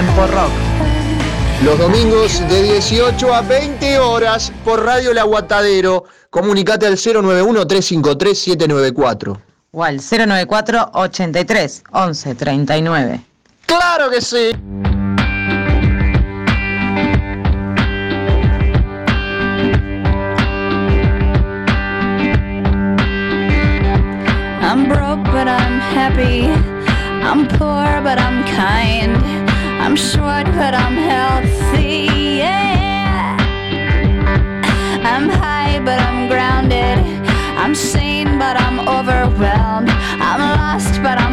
Speaker 2: Tiempo Rock.
Speaker 13: Los domingos de 18 a 20 horas por Radio El Aguatadero. Comunicate al 091-353-794.
Speaker 2: O al 094-83-1139.
Speaker 13: ¡Claro que sí!
Speaker 11: I'm broke, but I'm happy. I'm poor, but I'm kind. I'm short, but I'm healthy. Yeah. I'm high, but I'm grounded. I'm sane, but I'm overwhelmed. I'm lost, but I'm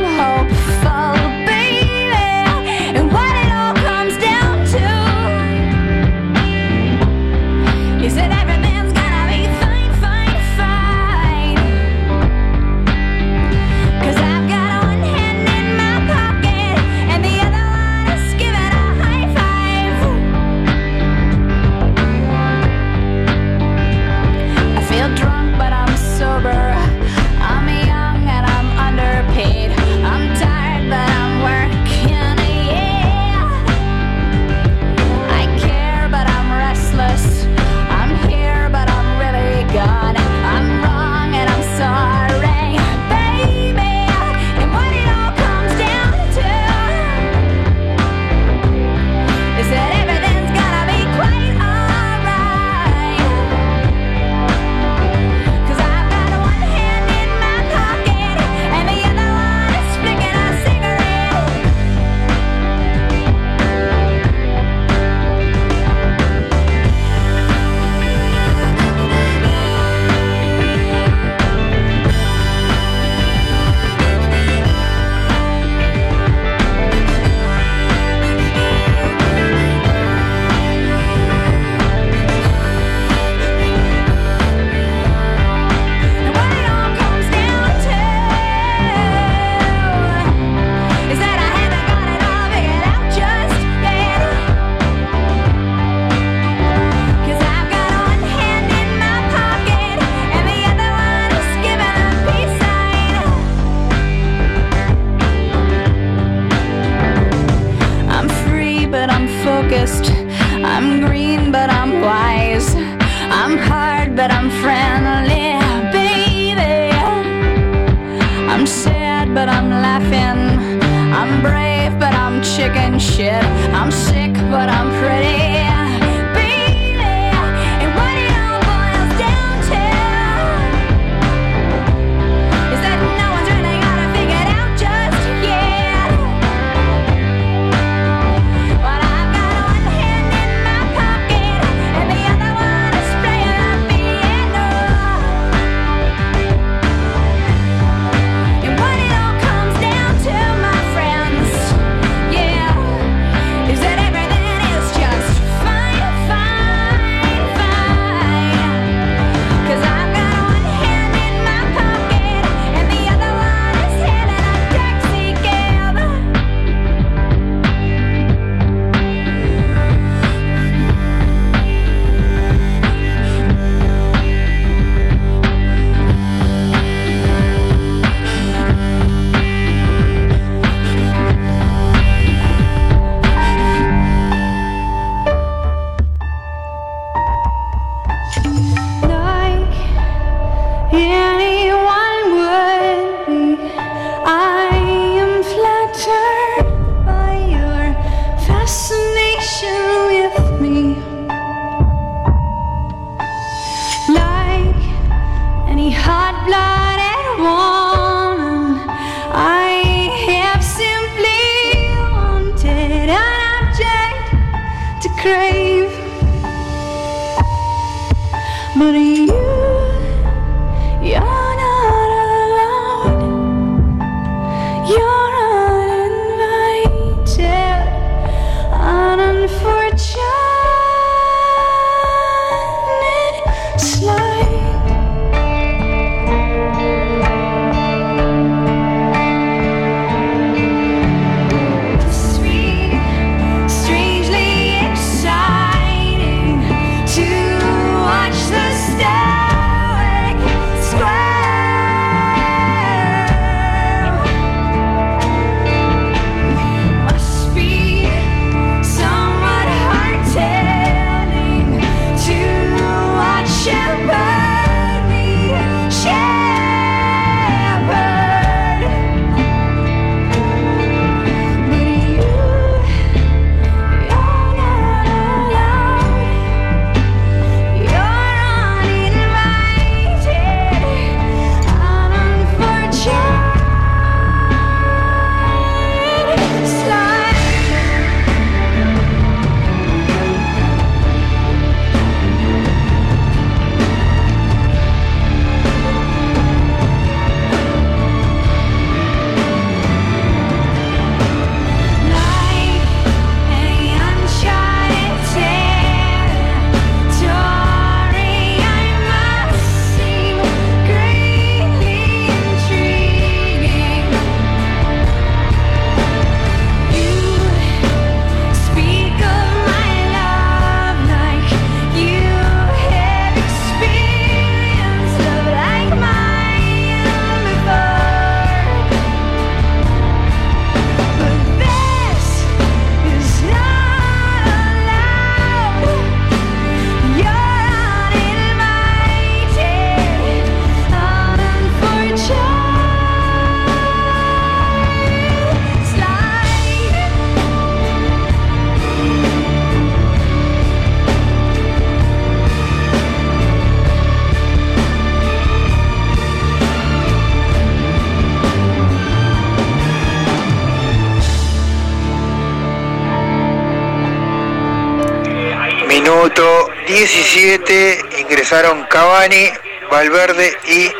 Speaker 4: 17 ingresaron Cavani, Valverde y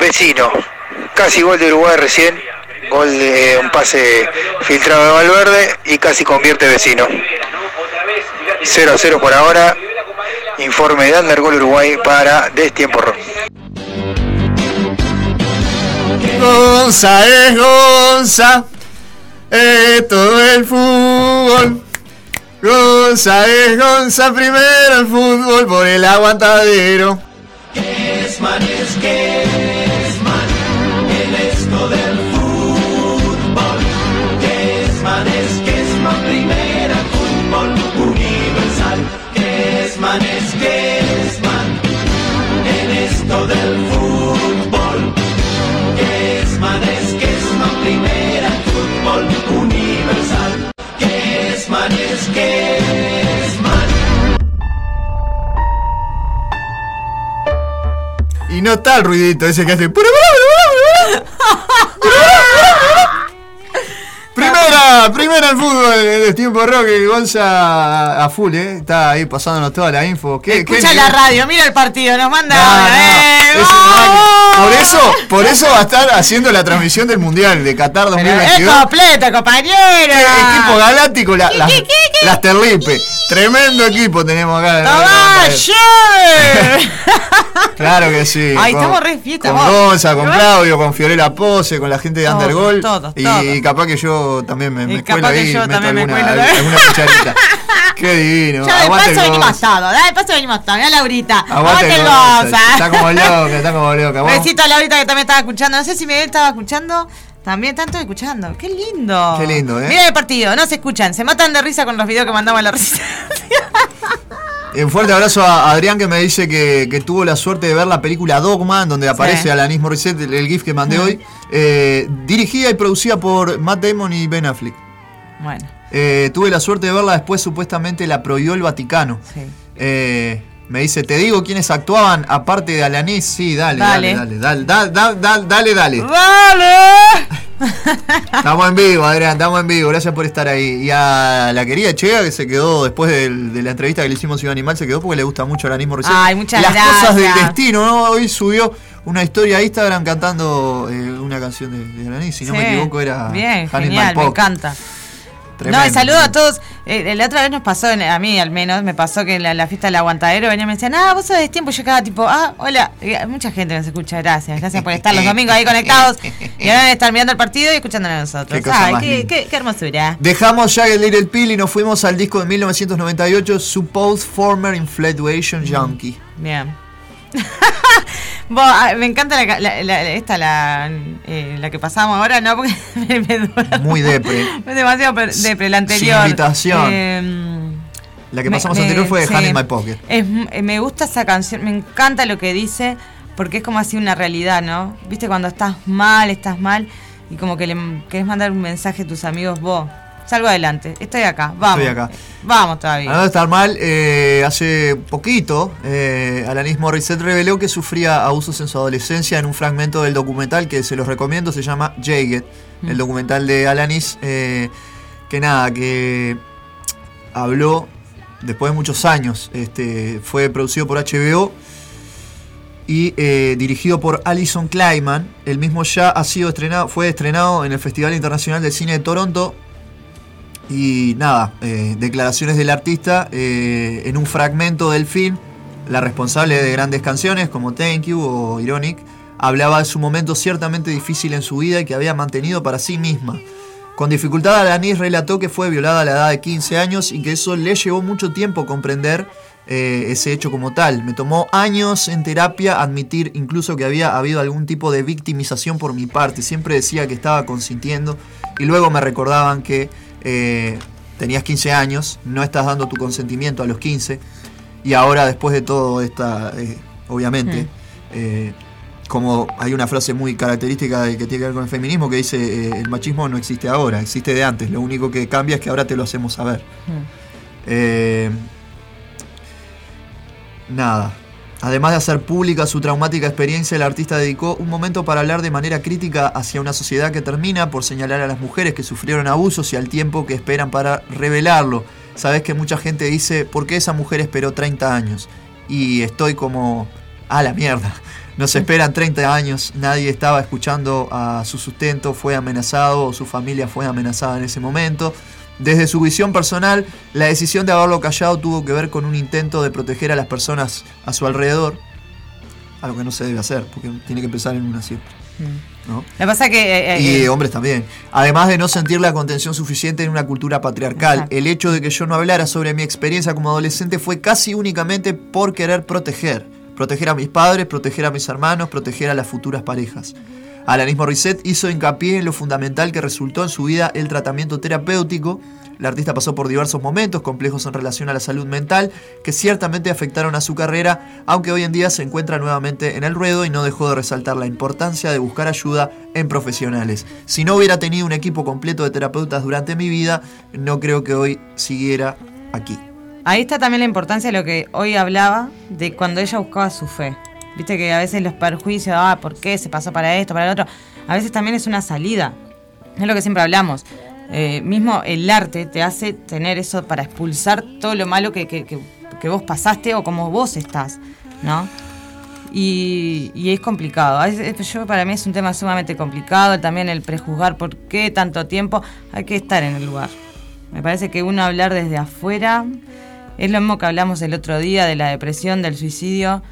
Speaker 4: Vecino. Casi gol de Uruguay recién, gol de eh, un pase filtrado de Valverde y casi convierte Vecino. 0 a 0 por ahora. Informe de Andergol Uruguay para Destiempo Rock.
Speaker 1: Gonza es Gonza, es todo el fútbol. Gonza es Gonza primero el fútbol por el aguantadero. No está el ruidito ese que hace. Primera, primera el fútbol de tiempo rock, Gonza a full, ¿eh? Está ahí pasándonos toda la info. ¿Qué, qué
Speaker 2: Escucha la radio, mira el partido, nos manda.
Speaker 1: No, no,
Speaker 2: ¡Eh!
Speaker 1: Por eso, por eso va a estar haciendo la transmisión del Mundial de Qatar
Speaker 2: Es
Speaker 1: 2022.
Speaker 2: completo, compañero.
Speaker 1: Equipo galáctico, la- las Terlipe. Tremendo equipo tenemos acá.
Speaker 2: ¡Tomá, che!
Speaker 1: Claro que sí.
Speaker 2: Ay,
Speaker 1: con-
Speaker 2: estamos re fiesta,
Speaker 1: Con. Gonza, con Claudio, con Fiorella Pose, con la gente de Undergol.
Speaker 2: todos,
Speaker 1: y
Speaker 2: todos.
Speaker 1: capaz que yo también me, me
Speaker 2: Y
Speaker 1: cuelo
Speaker 2: capaz que
Speaker 1: ahí
Speaker 2: yo
Speaker 1: meto
Speaker 2: también me
Speaker 1: alguna,
Speaker 2: cuelo también.
Speaker 1: alguna cucharita. Qué divino.
Speaker 2: Ya de paso venimos todos, de paso venimos todos. Mira Laurita.
Speaker 1: Aguante el Gonza. Está como loca, está como loca.
Speaker 2: Besito a Laurita que también estaba escuchando. No sé si Miguel estaba escuchando. También todos escuchando. Qué lindo.
Speaker 1: Qué lindo, ¿eh?
Speaker 2: Mira el partido, no se escuchan. Se matan de risa con los videos que mandamos a la risa.
Speaker 1: Un fuerte abrazo a Adrián que me dice que, que tuvo la suerte de ver la película Dogma, en donde aparece Alanis Morissette, el, el GIF que mandé hoy, eh, dirigida y producida por Matt Damon y Ben Affleck.
Speaker 2: Bueno,
Speaker 1: Eh, tuve la suerte de verla, después supuestamente la prohibió el Vaticano.
Speaker 2: sí.
Speaker 1: Eh, me dice, te digo quiénes actuaban aparte de Alanis. Sí, dale, dale,
Speaker 2: Dale.
Speaker 1: dale, dale, dale, dale, dale. Estamos en vivo, Adrián, estamos en vivo. Gracias por estar ahí. Y a la querida Chega, que se quedó después de, la entrevista que le hicimos a Iván Animal, se quedó porque le gusta mucho Alanis Morissette.
Speaker 2: Ay, muchas
Speaker 1: Las cosas del destino, ¿no? Hoy subió una historia a Instagram cantando eh, una canción de, de Alanis. Si no me equivoco, era
Speaker 2: Bien, genial, me encanta.
Speaker 1: Tremendo.
Speaker 2: No, y saludo a todos. Eh, la otra vez nos pasó, a mí al menos, me pasó que en la, la fiesta del aguantadero venía y me decían, ah, vos sos de tiempo. Yo quedaba tipo, ah, hola. Y mucha gente nos escucha, gracias. Gracias por estar los domingos ahí conectados. Y ahora estar mirando el partido y escuchándonos a nosotros.
Speaker 1: Qué
Speaker 2: Ay, qué, qué- qué hermosura.
Speaker 1: Dejamos ya el Little Pill y nos fuimos al disco de 1998, Supposed Former Infatuation Junkie.
Speaker 2: Bien. Ah, me encanta la, ca- la- la- esta, la, eh, la que pasamos ahora, ¿no? Porque me, me
Speaker 1: Muy depre.
Speaker 2: Es demasiado depre, la anterior.
Speaker 1: invitación.
Speaker 2: Eh,
Speaker 1: La que pasamos
Speaker 2: me-
Speaker 1: anterior fue
Speaker 2: sí.
Speaker 1: Honey in My Pocket.
Speaker 2: Es, eh, me gusta esa canción, me encanta lo que dice, porque es como así una realidad, ¿no? Viste cuando estás mal, estás mal, y como que le querés mandar un mensaje a tus amigos, vos, salgo adelante, estoy acá, vamos.
Speaker 1: Estoy acá.
Speaker 2: Vamos todavía.
Speaker 1: A no estar mal, eh, hace poquito, eh, Alanis Morissette reveló que sufría abusos en su adolescencia en un fragmento del documental que se los recomiendo, se llama Jagged,
Speaker 2: Mm.
Speaker 1: el documental de Alanis, eh, que nada, que habló después de muchos años, este, fue producido por HBO y eh, dirigido por Alison Kleiman. El mismo ya ha sido estrenado, fue estrenado en el Festival Internacional de Cine de Toronto. Y nada, eh, declaraciones del artista eh, en un fragmento del film. La responsable de grandes canciones como Thank You o Ironic hablaba de su momento ciertamente difícil en su vida y que había mantenido para sí misma. Con dificultad, Alanis relató que fue violada a la edad de 15 años y que eso le llevó mucho tiempo comprender eh, ese hecho como tal. Me tomó años en terapia admitir incluso que había habido algún tipo de victimización por mi parte. Siempre decía que estaba consintiendo y luego me recordaban que eh, tenías 15 años, no estás dando tu consentimiento a los 15 y ahora después de todo esta, eh, obviamente, eh, como hay una frase muy característica de que tiene que ver con el feminismo que dice el machismo no existe ahora, existe de antes, lo único que cambia es que ahora te lo hacemos saber. Eh, nada. Además de hacer pública su traumática experiencia, el artista dedicó un momento para hablar de manera crítica hacia una sociedad que termina por señalar a las mujeres que sufrieron abusos y al tiempo que esperan para revelarlo. Sabes que mucha gente dice, ¿por qué esa mujer esperó 30 años? Y estoy como, a la mierda. Nos esperan 30 años, nadie estaba escuchando a su sustento, fue amenazado o su familia fue amenazada en ese momento. Desde su visión personal, la decisión de haberlo callado tuvo que ver con un intento de proteger a las personas a su alrededor, algo que no se debe hacer, porque tiene que pensar en una siempre. ¿no?
Speaker 2: Lo que pasa que... eh, eh,
Speaker 1: Y
Speaker 2: eh,
Speaker 1: hombres también. Además de no sentir la contención suficiente en una cultura patriarcal, el hecho de que yo no hablara sobre mi experiencia como adolescente fue casi únicamente por querer proteger. Proteger a mis padres, proteger a mis hermanos, proteger a las futuras parejas. Alanis Morissette hizo hincapié en lo fundamental que resultó en su vida el tratamiento terapéutico. La artista pasó por diversos momentos complejos en relación a la salud mental que ciertamente afectaron a su carrera, aunque hoy en día se encuentra nuevamente en el ruedo y no dejó de resaltar la importancia de buscar ayuda en profesionales. Si no hubiera tenido un equipo completo de terapeutas durante mi vida, no creo que hoy siguiera aquí.
Speaker 2: Ahí está también la importancia de lo que hoy hablaba, de cuando ella buscaba su fe. Viste que a veces los perjuicios, ah, ¿por qué se pasó para esto, para el otro? A veces también es una salida. Es lo que siempre hablamos. Eh, mismo el arte te hace tener eso para expulsar todo lo malo que, que- que- que vos pasaste o como vos estás, ¿no? Y, y es complicado. Veces- Yo para mí es un tema sumamente complicado. También el prejuzgar por qué tanto tiempo. Hay que estar en el lugar. Me parece que uno hablar desde afuera es lo mismo que hablamos el otro día de la depresión, del suicidio.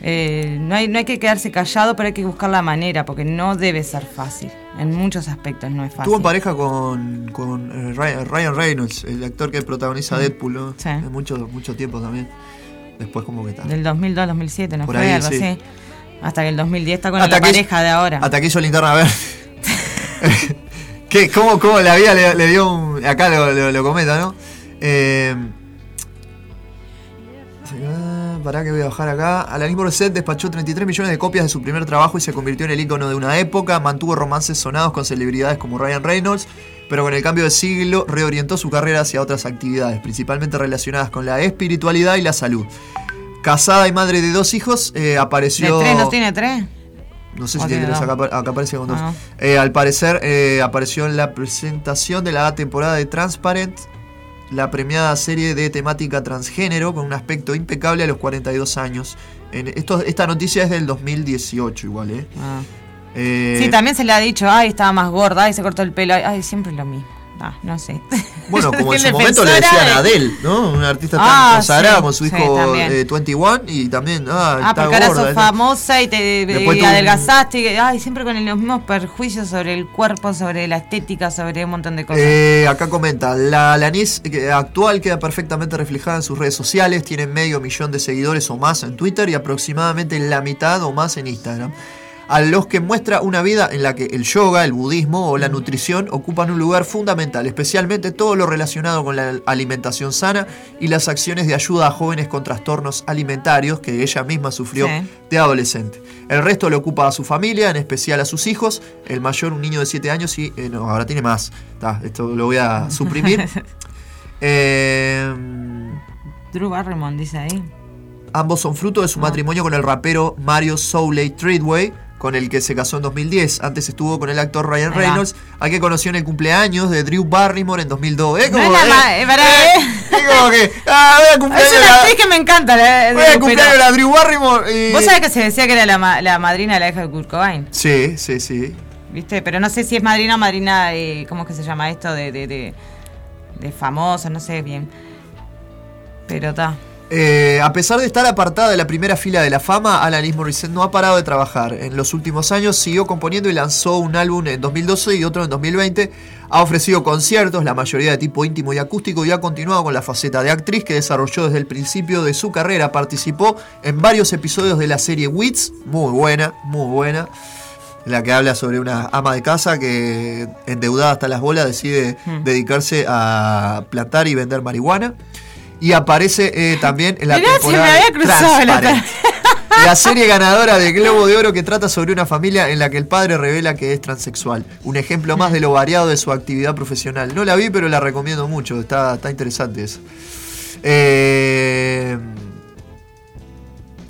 Speaker 2: Eh, no, hay, no hay que quedarse callado, pero hay que buscar la manera, porque no debe ser fácil. En muchos aspectos no es fácil.
Speaker 1: Estuvo en pareja con, con eh, Ryan, Reynolds, el actor que protagoniza
Speaker 2: Mm.
Speaker 1: Deadpool, ¿no?
Speaker 2: Sí.
Speaker 1: De mucho, mucho tiempo también. Después como que tal.
Speaker 2: Del 2002 al 2007, ¿no
Speaker 1: Por
Speaker 2: fue?
Speaker 1: ahí,
Speaker 2: Algo
Speaker 1: sí.
Speaker 2: así. Hasta que el 2010 está con
Speaker 1: Hasta
Speaker 2: la pareja de ahora.
Speaker 1: Hasta que hizo linterna verde. ¿Qué, cómo, ¿Cómo la vida le, le dio un. Acá lo, lo- lo comenta, ¿no? Eh, Pará que voy a bajar acá. Alanis Morissette despachó 33 millones de copias de su primer trabajo y se convirtió en el ícono de una época. Mantuvo romances sonados con celebridades como Ryan Reynolds, pero con el cambio de siglo reorientó su carrera hacia otras actividades, principalmente relacionadas con la espiritualidad y la salud. Casada y madre de dos hijos, eh,
Speaker 2: ¿De
Speaker 1: apareció.
Speaker 2: tres no tiene tres?
Speaker 1: No sé
Speaker 2: ¿O
Speaker 1: si tiene tres, acá, acá aparece con dos.
Speaker 2: Ah.
Speaker 1: Eh, al parecer eh, apareció en la presentación de la temporada de Transparent, la premiada serie de temática transgénero con un aspecto impecable a los 42 años. En esto, esta noticia es del 2018 igual, ¿eh?
Speaker 2: Ah.
Speaker 1: Eh,
Speaker 2: Sí, también se le ha dicho, ay, estaba más gorda, ay, se cortó el pelo, ay, ay, siempre lo mismo. Ah, no sé.
Speaker 1: Bueno, como en su momento le decían a Adele, ¿no? Una artista tan
Speaker 2: Ah,
Speaker 1: consagrada
Speaker 2: sí,
Speaker 1: con su
Speaker 2: sí,
Speaker 1: hijo
Speaker 2: también.
Speaker 1: eh, 21 y también, ah,
Speaker 2: Ah,
Speaker 1: está
Speaker 2: porque ahora
Speaker 1: gorda.
Speaker 2: sos
Speaker 1: ¿no?
Speaker 2: famosa y te y
Speaker 1: un-
Speaker 2: adelgazaste. y- ay, siempre con los mismos perjuicios sobre el cuerpo, sobre la estética, sobre un montón de cosas.
Speaker 1: Eh, acá comenta, la Alanis eh, actual queda perfectamente reflejada en sus redes sociales, tiene medio millón de seguidores o más en Twitter y aproximadamente la mitad o más en Instagram. A los que muestra una vida en la que el yoga, el budismo o la nutrición ocupan un lugar fundamental, especialmente todo lo relacionado con la alimentación sana y las acciones de ayuda a jóvenes con trastornos alimentarios que ella misma sufrió
Speaker 2: Sí.
Speaker 1: de adolescente. El resto lo ocupa a su familia, en especial a sus hijos. El mayor, un niño de 7 años, y eh, no, ahora tiene más. Ta, esto lo voy a suprimir. Eh,
Speaker 2: Drew Barrymore dice ahí.
Speaker 1: ambos son fruto de su matrimonio con el rapero Mario Souley Treadway, con el que se casó en 2010. Antes estuvo con el actor Ryan. Reynolds, al que conoció en el cumpleaños de Drew Barrymore en 2002. Es
Speaker 2: No
Speaker 1: como,
Speaker 2: es la
Speaker 1: eh,
Speaker 2: eh,
Speaker 1: es como que, ah, voy a
Speaker 2: Es una actriz que me encanta. La,
Speaker 1: voy a de la Drew Barrymore. y-
Speaker 2: Vos sabés que se decía que era la, ma- la madrina de la hija de Kurt Cobain,
Speaker 1: Sí, sí, sí.
Speaker 2: ¿viste? Pero no sé si es madrina o madrina, eh, ¿cómo es que se llama esto? De, de, de, de famosa, no sé bien. Pero está.
Speaker 1: Eh, a pesar de estar apartada de la primera fila de la fama, Alanis Morissette no ha parado de trabajar. En los últimos años siguió componiendo y lanzó un álbum en 2012 y otro en 2020. Ha ofrecido conciertos, la mayoría de tipo íntimo y acústico, y ha continuado con la faceta de actriz que desarrolló desde el principio de su carrera. Participó en varios episodios de la serie Wits, muy buena, muy buena. La que habla sobre una ama de casa que, endeudada hasta las bolas, decide
Speaker 2: Hmm.
Speaker 1: dedicarse a plantar y vender marihuana. Y aparece eh, también en la
Speaker 2: Mirá, me había cruzado la
Speaker 1: serie ganadora de Globo de Oro que trata sobre una familia en la que el padre revela que es transexual. Un ejemplo más de lo variado de su actividad profesional. No la vi, pero la recomiendo mucho. Está, está interesante eso. Eh,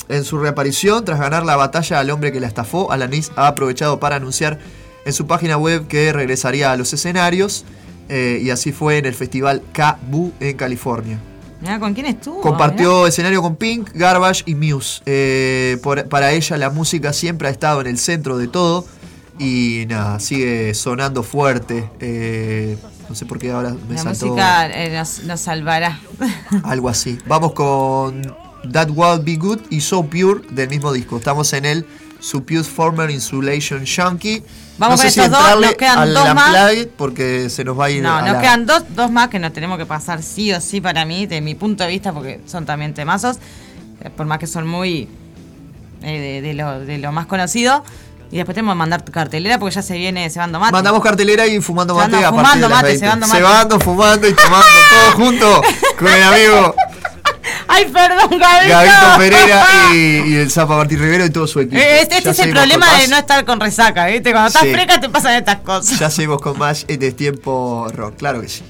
Speaker 1: en su reaparición, tras ganar la batalla al hombre que la estafó, Alanis ha aprovechado para anunciar en su página web que regresaría a los escenarios. eh, y así fue en el festival KBOO en California.
Speaker 2: Mirá, ¿con quién estuvo?
Speaker 1: Compartió escenario con Pink, Garbage y Muse. Eh, por- para ella la música siempre ha estado en el centro de todo y nada, sigue sonando fuerte. Eh, no sé por qué ahora me
Speaker 2: La
Speaker 1: saltó
Speaker 2: música eh, nos, nos salvará.
Speaker 1: algo así. Vamos con That Will Be Good y So Pure del mismo disco. Estamos en el Supuse Former Insulation Junkie.
Speaker 2: Vamos
Speaker 1: no
Speaker 2: con
Speaker 1: sé si
Speaker 2: estos dos, nos quedan
Speaker 1: al
Speaker 2: dos más.
Speaker 1: Porque se nos va a ir
Speaker 2: No,
Speaker 1: a
Speaker 2: nos
Speaker 1: la-
Speaker 2: quedan dos, dos más que nos tenemos que pasar sí o sí para mí, de mi punto de vista, porque son también temazos, eh, por más que son muy eh, de, de lo, de lo más conocido. Y después tenemos que mandar cartelera porque ya se viene cebando mate.
Speaker 1: Mandamos cartelera y fumando mate
Speaker 2: Cebando,
Speaker 1: a partir
Speaker 2: fumando
Speaker 1: de las
Speaker 2: mate,
Speaker 1: 20.
Speaker 2: cebando mate.
Speaker 1: Cebando, fumando y tomando todo junto con el amigo
Speaker 2: Ay, perdón, Gabito.
Speaker 1: Gabito Pereira y, y el Zapa Martín Rivero y todo su equipo.
Speaker 2: Eh, Este, este es el problema de no estar con resaca, ¿viste? Cuando estás
Speaker 1: Sí.
Speaker 2: fresca te pasan estas cosas.
Speaker 1: Ya seguimos con más en Destiempo Rock, claro que sí.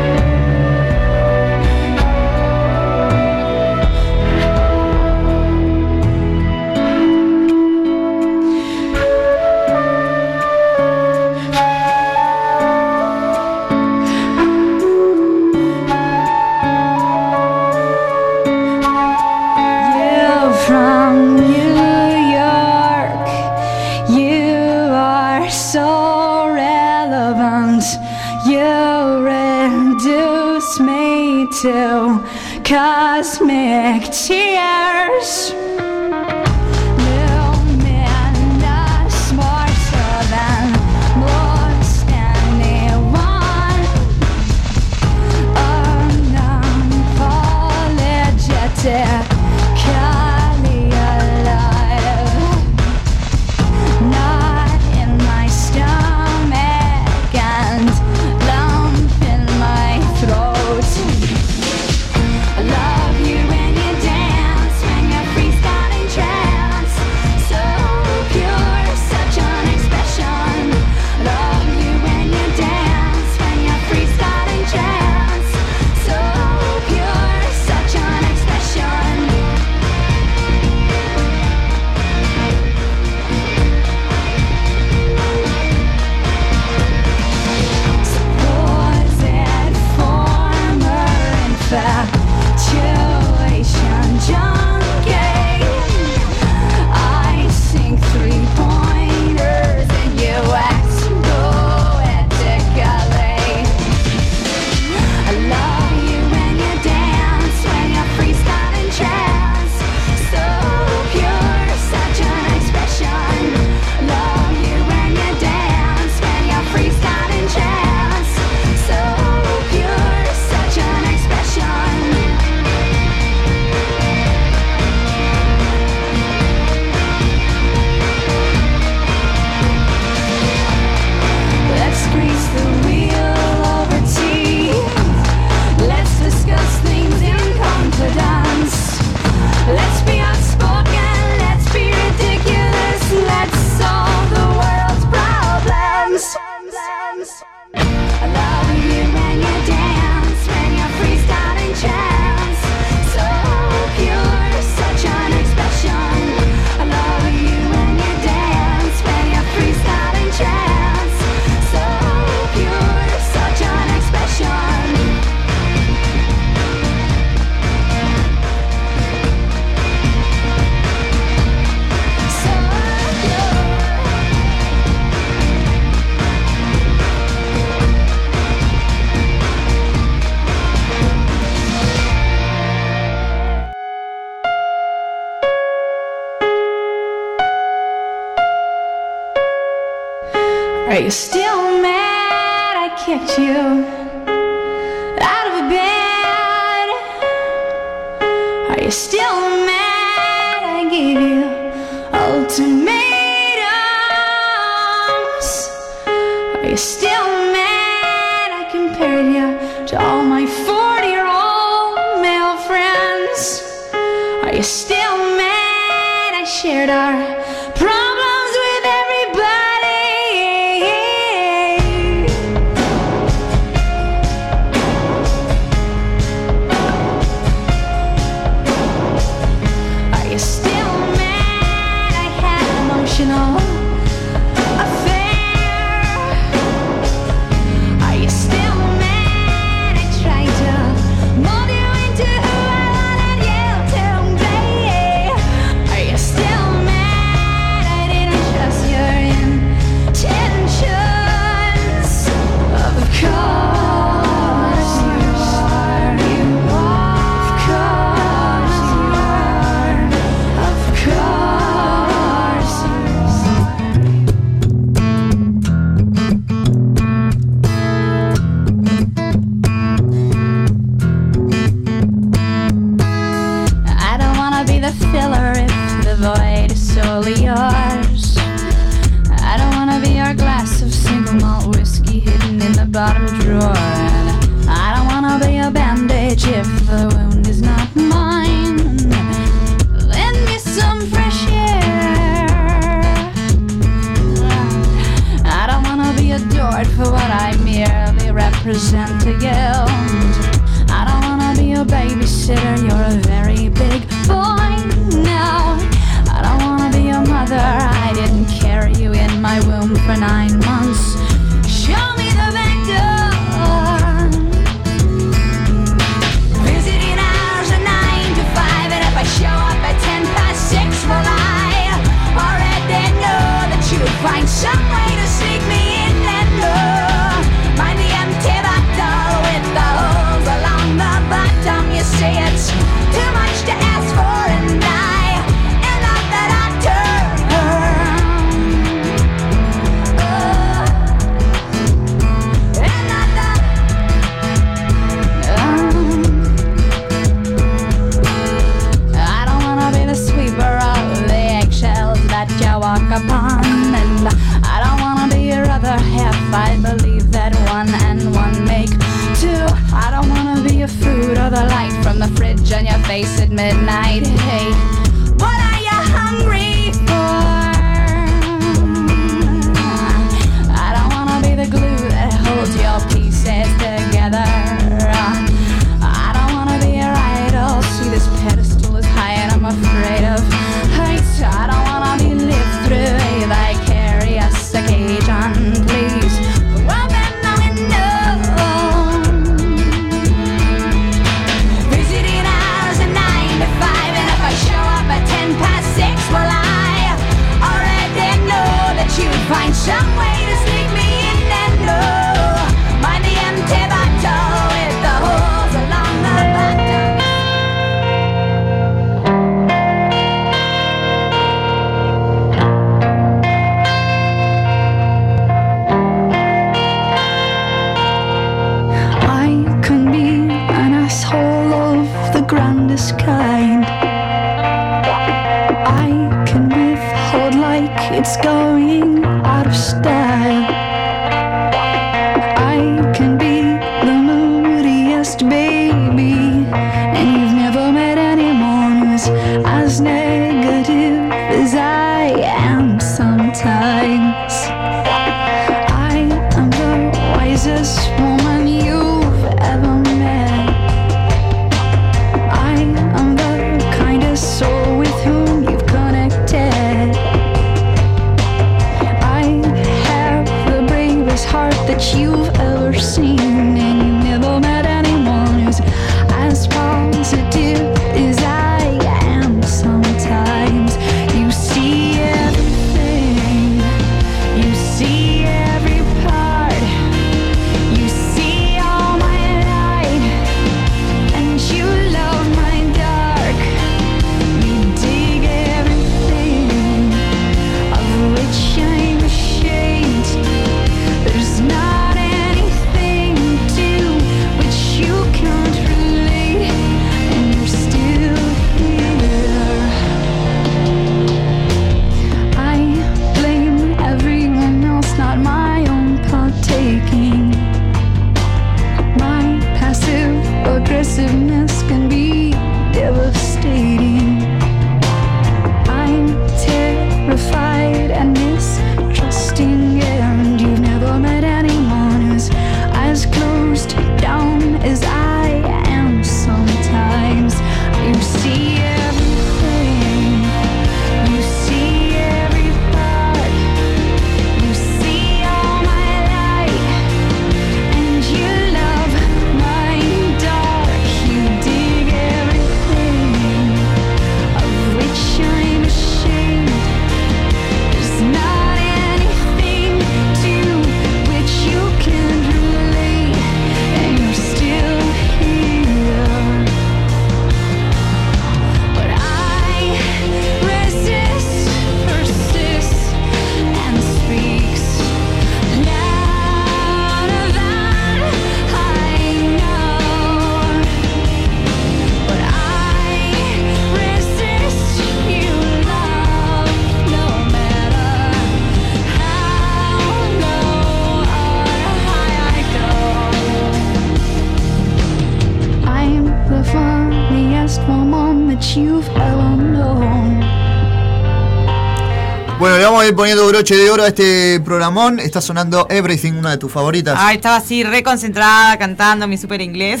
Speaker 1: Poniendo broche de oro a este programón. Está sonando Everything, una de tus favoritas.
Speaker 2: Ay, estaba así, reconcentrada, cantando mi super inglés.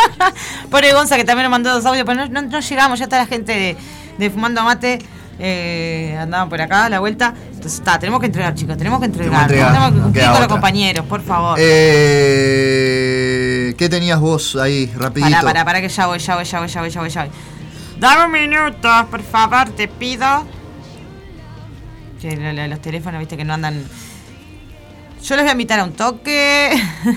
Speaker 2: Pobre Gonza que también nos mandó dos audios, pero no, no- no llegamos, ya está la gente de, de Fumando Mate. Eh, andaban por acá a la vuelta. Entonces está, tenemos que entregar, chicos, tenemos que entregar.
Speaker 1: Tenemos que
Speaker 2: cumplir con los compañeros, por favor.
Speaker 1: Eh, ¿Qué tenías vos ahí, rapidito?
Speaker 2: Pará, pará, pará que ya voy, ya voy, ya voy, ya voy, ya voy, ya voy. Dame un minuto, por favor, te pido. Que lo- lo- los teléfonos, viste, que no andan. Yo les voy a invitar a un toque.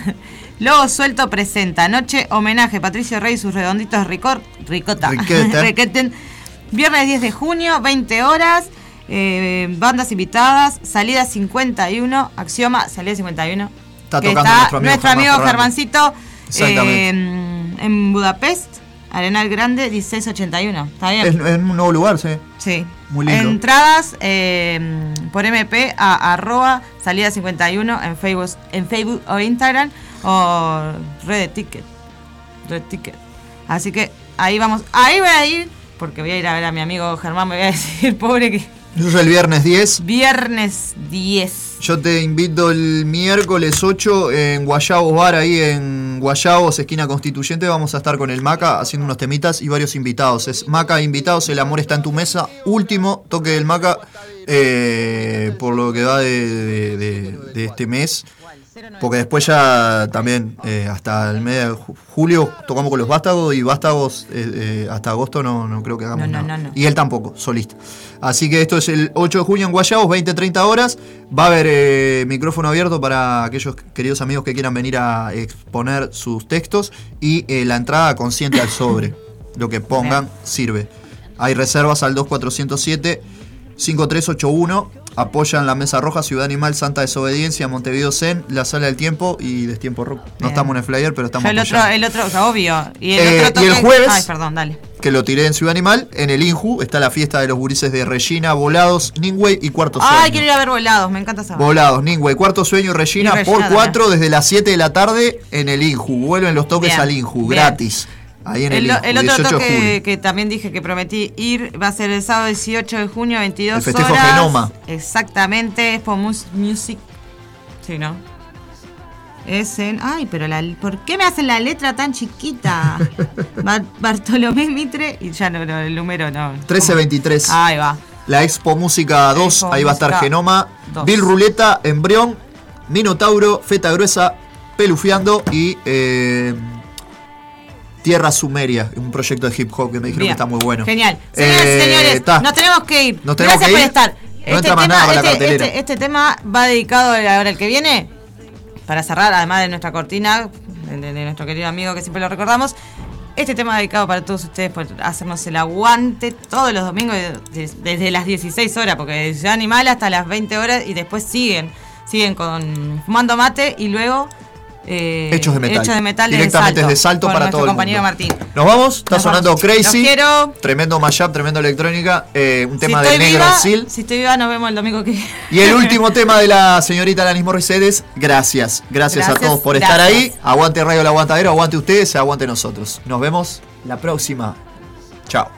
Speaker 2: Lobo Suelto presenta Noche Homenaje Patricio Rey y sus redonditos ricor, ricota.
Speaker 1: Riqueta.
Speaker 2: Requeten. Viernes 10 de junio, 20 horas. eh, bandas invitadas. Salida 51. Axioma, salida 51.
Speaker 1: Está
Speaker 2: que
Speaker 1: tocando
Speaker 2: está
Speaker 1: nuestro amigo Germán
Speaker 2: Germancito. Eh, en Budapest, Arenal Grande, 1681. ¿Está bien?
Speaker 1: Es, es un nuevo lugar, sí.
Speaker 2: Sí. Entradas eh, por MP a arroba salida 51 en Facebook, en Facebook o Instagram o Red Ticket. Red Ticket. Así que ahí vamos. Ahí voy a ir porque voy a ir a ver a mi amigo Germán. Me voy a decir, pobre que.
Speaker 1: Es el viernes 10.
Speaker 2: Viernes 10.
Speaker 1: Yo te invito el miércoles 8 en Guayabos Bar, ahí en Guayabos, esquina constituyente. Vamos a estar con el Maca haciendo unos temitas y varios invitados. Es Maca invitados, el amor está en tu mesa. Último toque del Maca eh, por lo que va de, de- de- de este mes. Porque después ya también, eh, hasta el mes de ju- julio, tocamos con los Vástagos y Vástagos eh, eh, hasta agosto no, no creo que hagamos
Speaker 2: No, no,
Speaker 1: nada.
Speaker 2: no, no.
Speaker 1: Y él tampoco, solista. Así que esto es el 8 de junio en Guayabos, 20-30 horas. Va a haber micrófono abierto para aquellos queridos amigos que quieran venir a exponer sus textos. Y la entrada consciente al sobre. Lo que pongan sirve. Hay reservas al 2407 5381. Apoyan la Mesa Roja, Ciudad Animal, Santa Desobediencia, Montevideo Zen, La Sala del Tiempo y Destiempo Rock. No
Speaker 2: Bien.
Speaker 1: estamos en el flyer, pero estamos
Speaker 2: Yo el otro, el otro, obvio. Y el
Speaker 1: Eh,
Speaker 2: otro
Speaker 1: y el
Speaker 2: toque-
Speaker 1: jueves-
Speaker 2: Ay, perdón, dale.
Speaker 1: que lo tiré en Ciudad Animal. En el Inju está la fiesta de los gurises de Regina, Volados, Ningway y Cuarto Sueño.
Speaker 2: Ay, quiero ir a ver volados, me encanta esa.
Speaker 1: Volados, Ningway, Cuarto Sueño y Regina,
Speaker 2: Y Regina
Speaker 1: por 4 desde las 7 de la tarde en el Inju. Vuelven los toques
Speaker 2: Bien,
Speaker 1: al Inju,
Speaker 2: bien.
Speaker 1: gratis. Ahí en el,
Speaker 2: El, otro
Speaker 1: 18 de julio.
Speaker 2: toque que también dije que prometí ir va a ser el sábado 18 de junio, 22
Speaker 1: El festejo
Speaker 2: horas.
Speaker 1: Genoma.
Speaker 2: Exactamente, Expo Mus- Music. Sí, ¿no? Es en. Ay, pero la, ¿por qué me hacen la letra tan chiquita? Bar- Bartolomé Mitre y ya no, no, el número no.
Speaker 1: 1323.
Speaker 2: Ahí va.
Speaker 1: La Expo Música 2,
Speaker 2: Expo
Speaker 1: ahí va a estar Genoma,
Speaker 2: 2.
Speaker 1: Bill Ruleta, Embrión, Minotauro, Feta Gruesa, Pelufiando y eh, Tierra Sumeria, un proyecto de hip hop que me dijeron
Speaker 2: Bien.
Speaker 1: que está muy bueno.
Speaker 2: Genial. Señoras
Speaker 1: Eh,
Speaker 2: señores, nos tenemos que ir.
Speaker 1: Nos tenemos
Speaker 2: Gracias
Speaker 1: que
Speaker 2: por
Speaker 1: ir.
Speaker 2: estar.
Speaker 1: No entra más nada para la
Speaker 2: este,
Speaker 1: cartelera.
Speaker 2: este- este tema va dedicado ahora el que viene, para cerrar, además de nuestra cortina, de, nuestro querido amigo que siempre lo recordamos. Este tema dedicado para todos ustedes por hacernos el aguante todos los domingos de- desde las 16 horas, porque de Ciudad Animal hasta las 20 horas y después siguen, siguen con fumando mate y luego eh,
Speaker 1: Hechos de metal.
Speaker 2: Hechos de metal
Speaker 1: Directamente
Speaker 2: desde
Speaker 1: Salto para todo el
Speaker 2: compañero
Speaker 1: mundo.
Speaker 2: Martín.
Speaker 1: Nos vamos, está
Speaker 2: Nos
Speaker 1: sonando
Speaker 2: vamos.
Speaker 1: Crazy.
Speaker 2: Quiero.
Speaker 1: Tremendo mashup, tremendo electrónica. eh, un tema
Speaker 2: si estoy
Speaker 1: negro
Speaker 2: viva,
Speaker 1: Seal.
Speaker 2: Si estoy viva, nos vemos el domingo que.
Speaker 1: Y el último tema de la señorita Alanis Morissette es gracias. gracias. a
Speaker 2: Gracias,
Speaker 1: todos por estar
Speaker 2: gracias.
Speaker 1: ahí. Aguante Radio El Aguantadero, aguante ustedes, aguante nosotros. Nos vemos la próxima. Chao.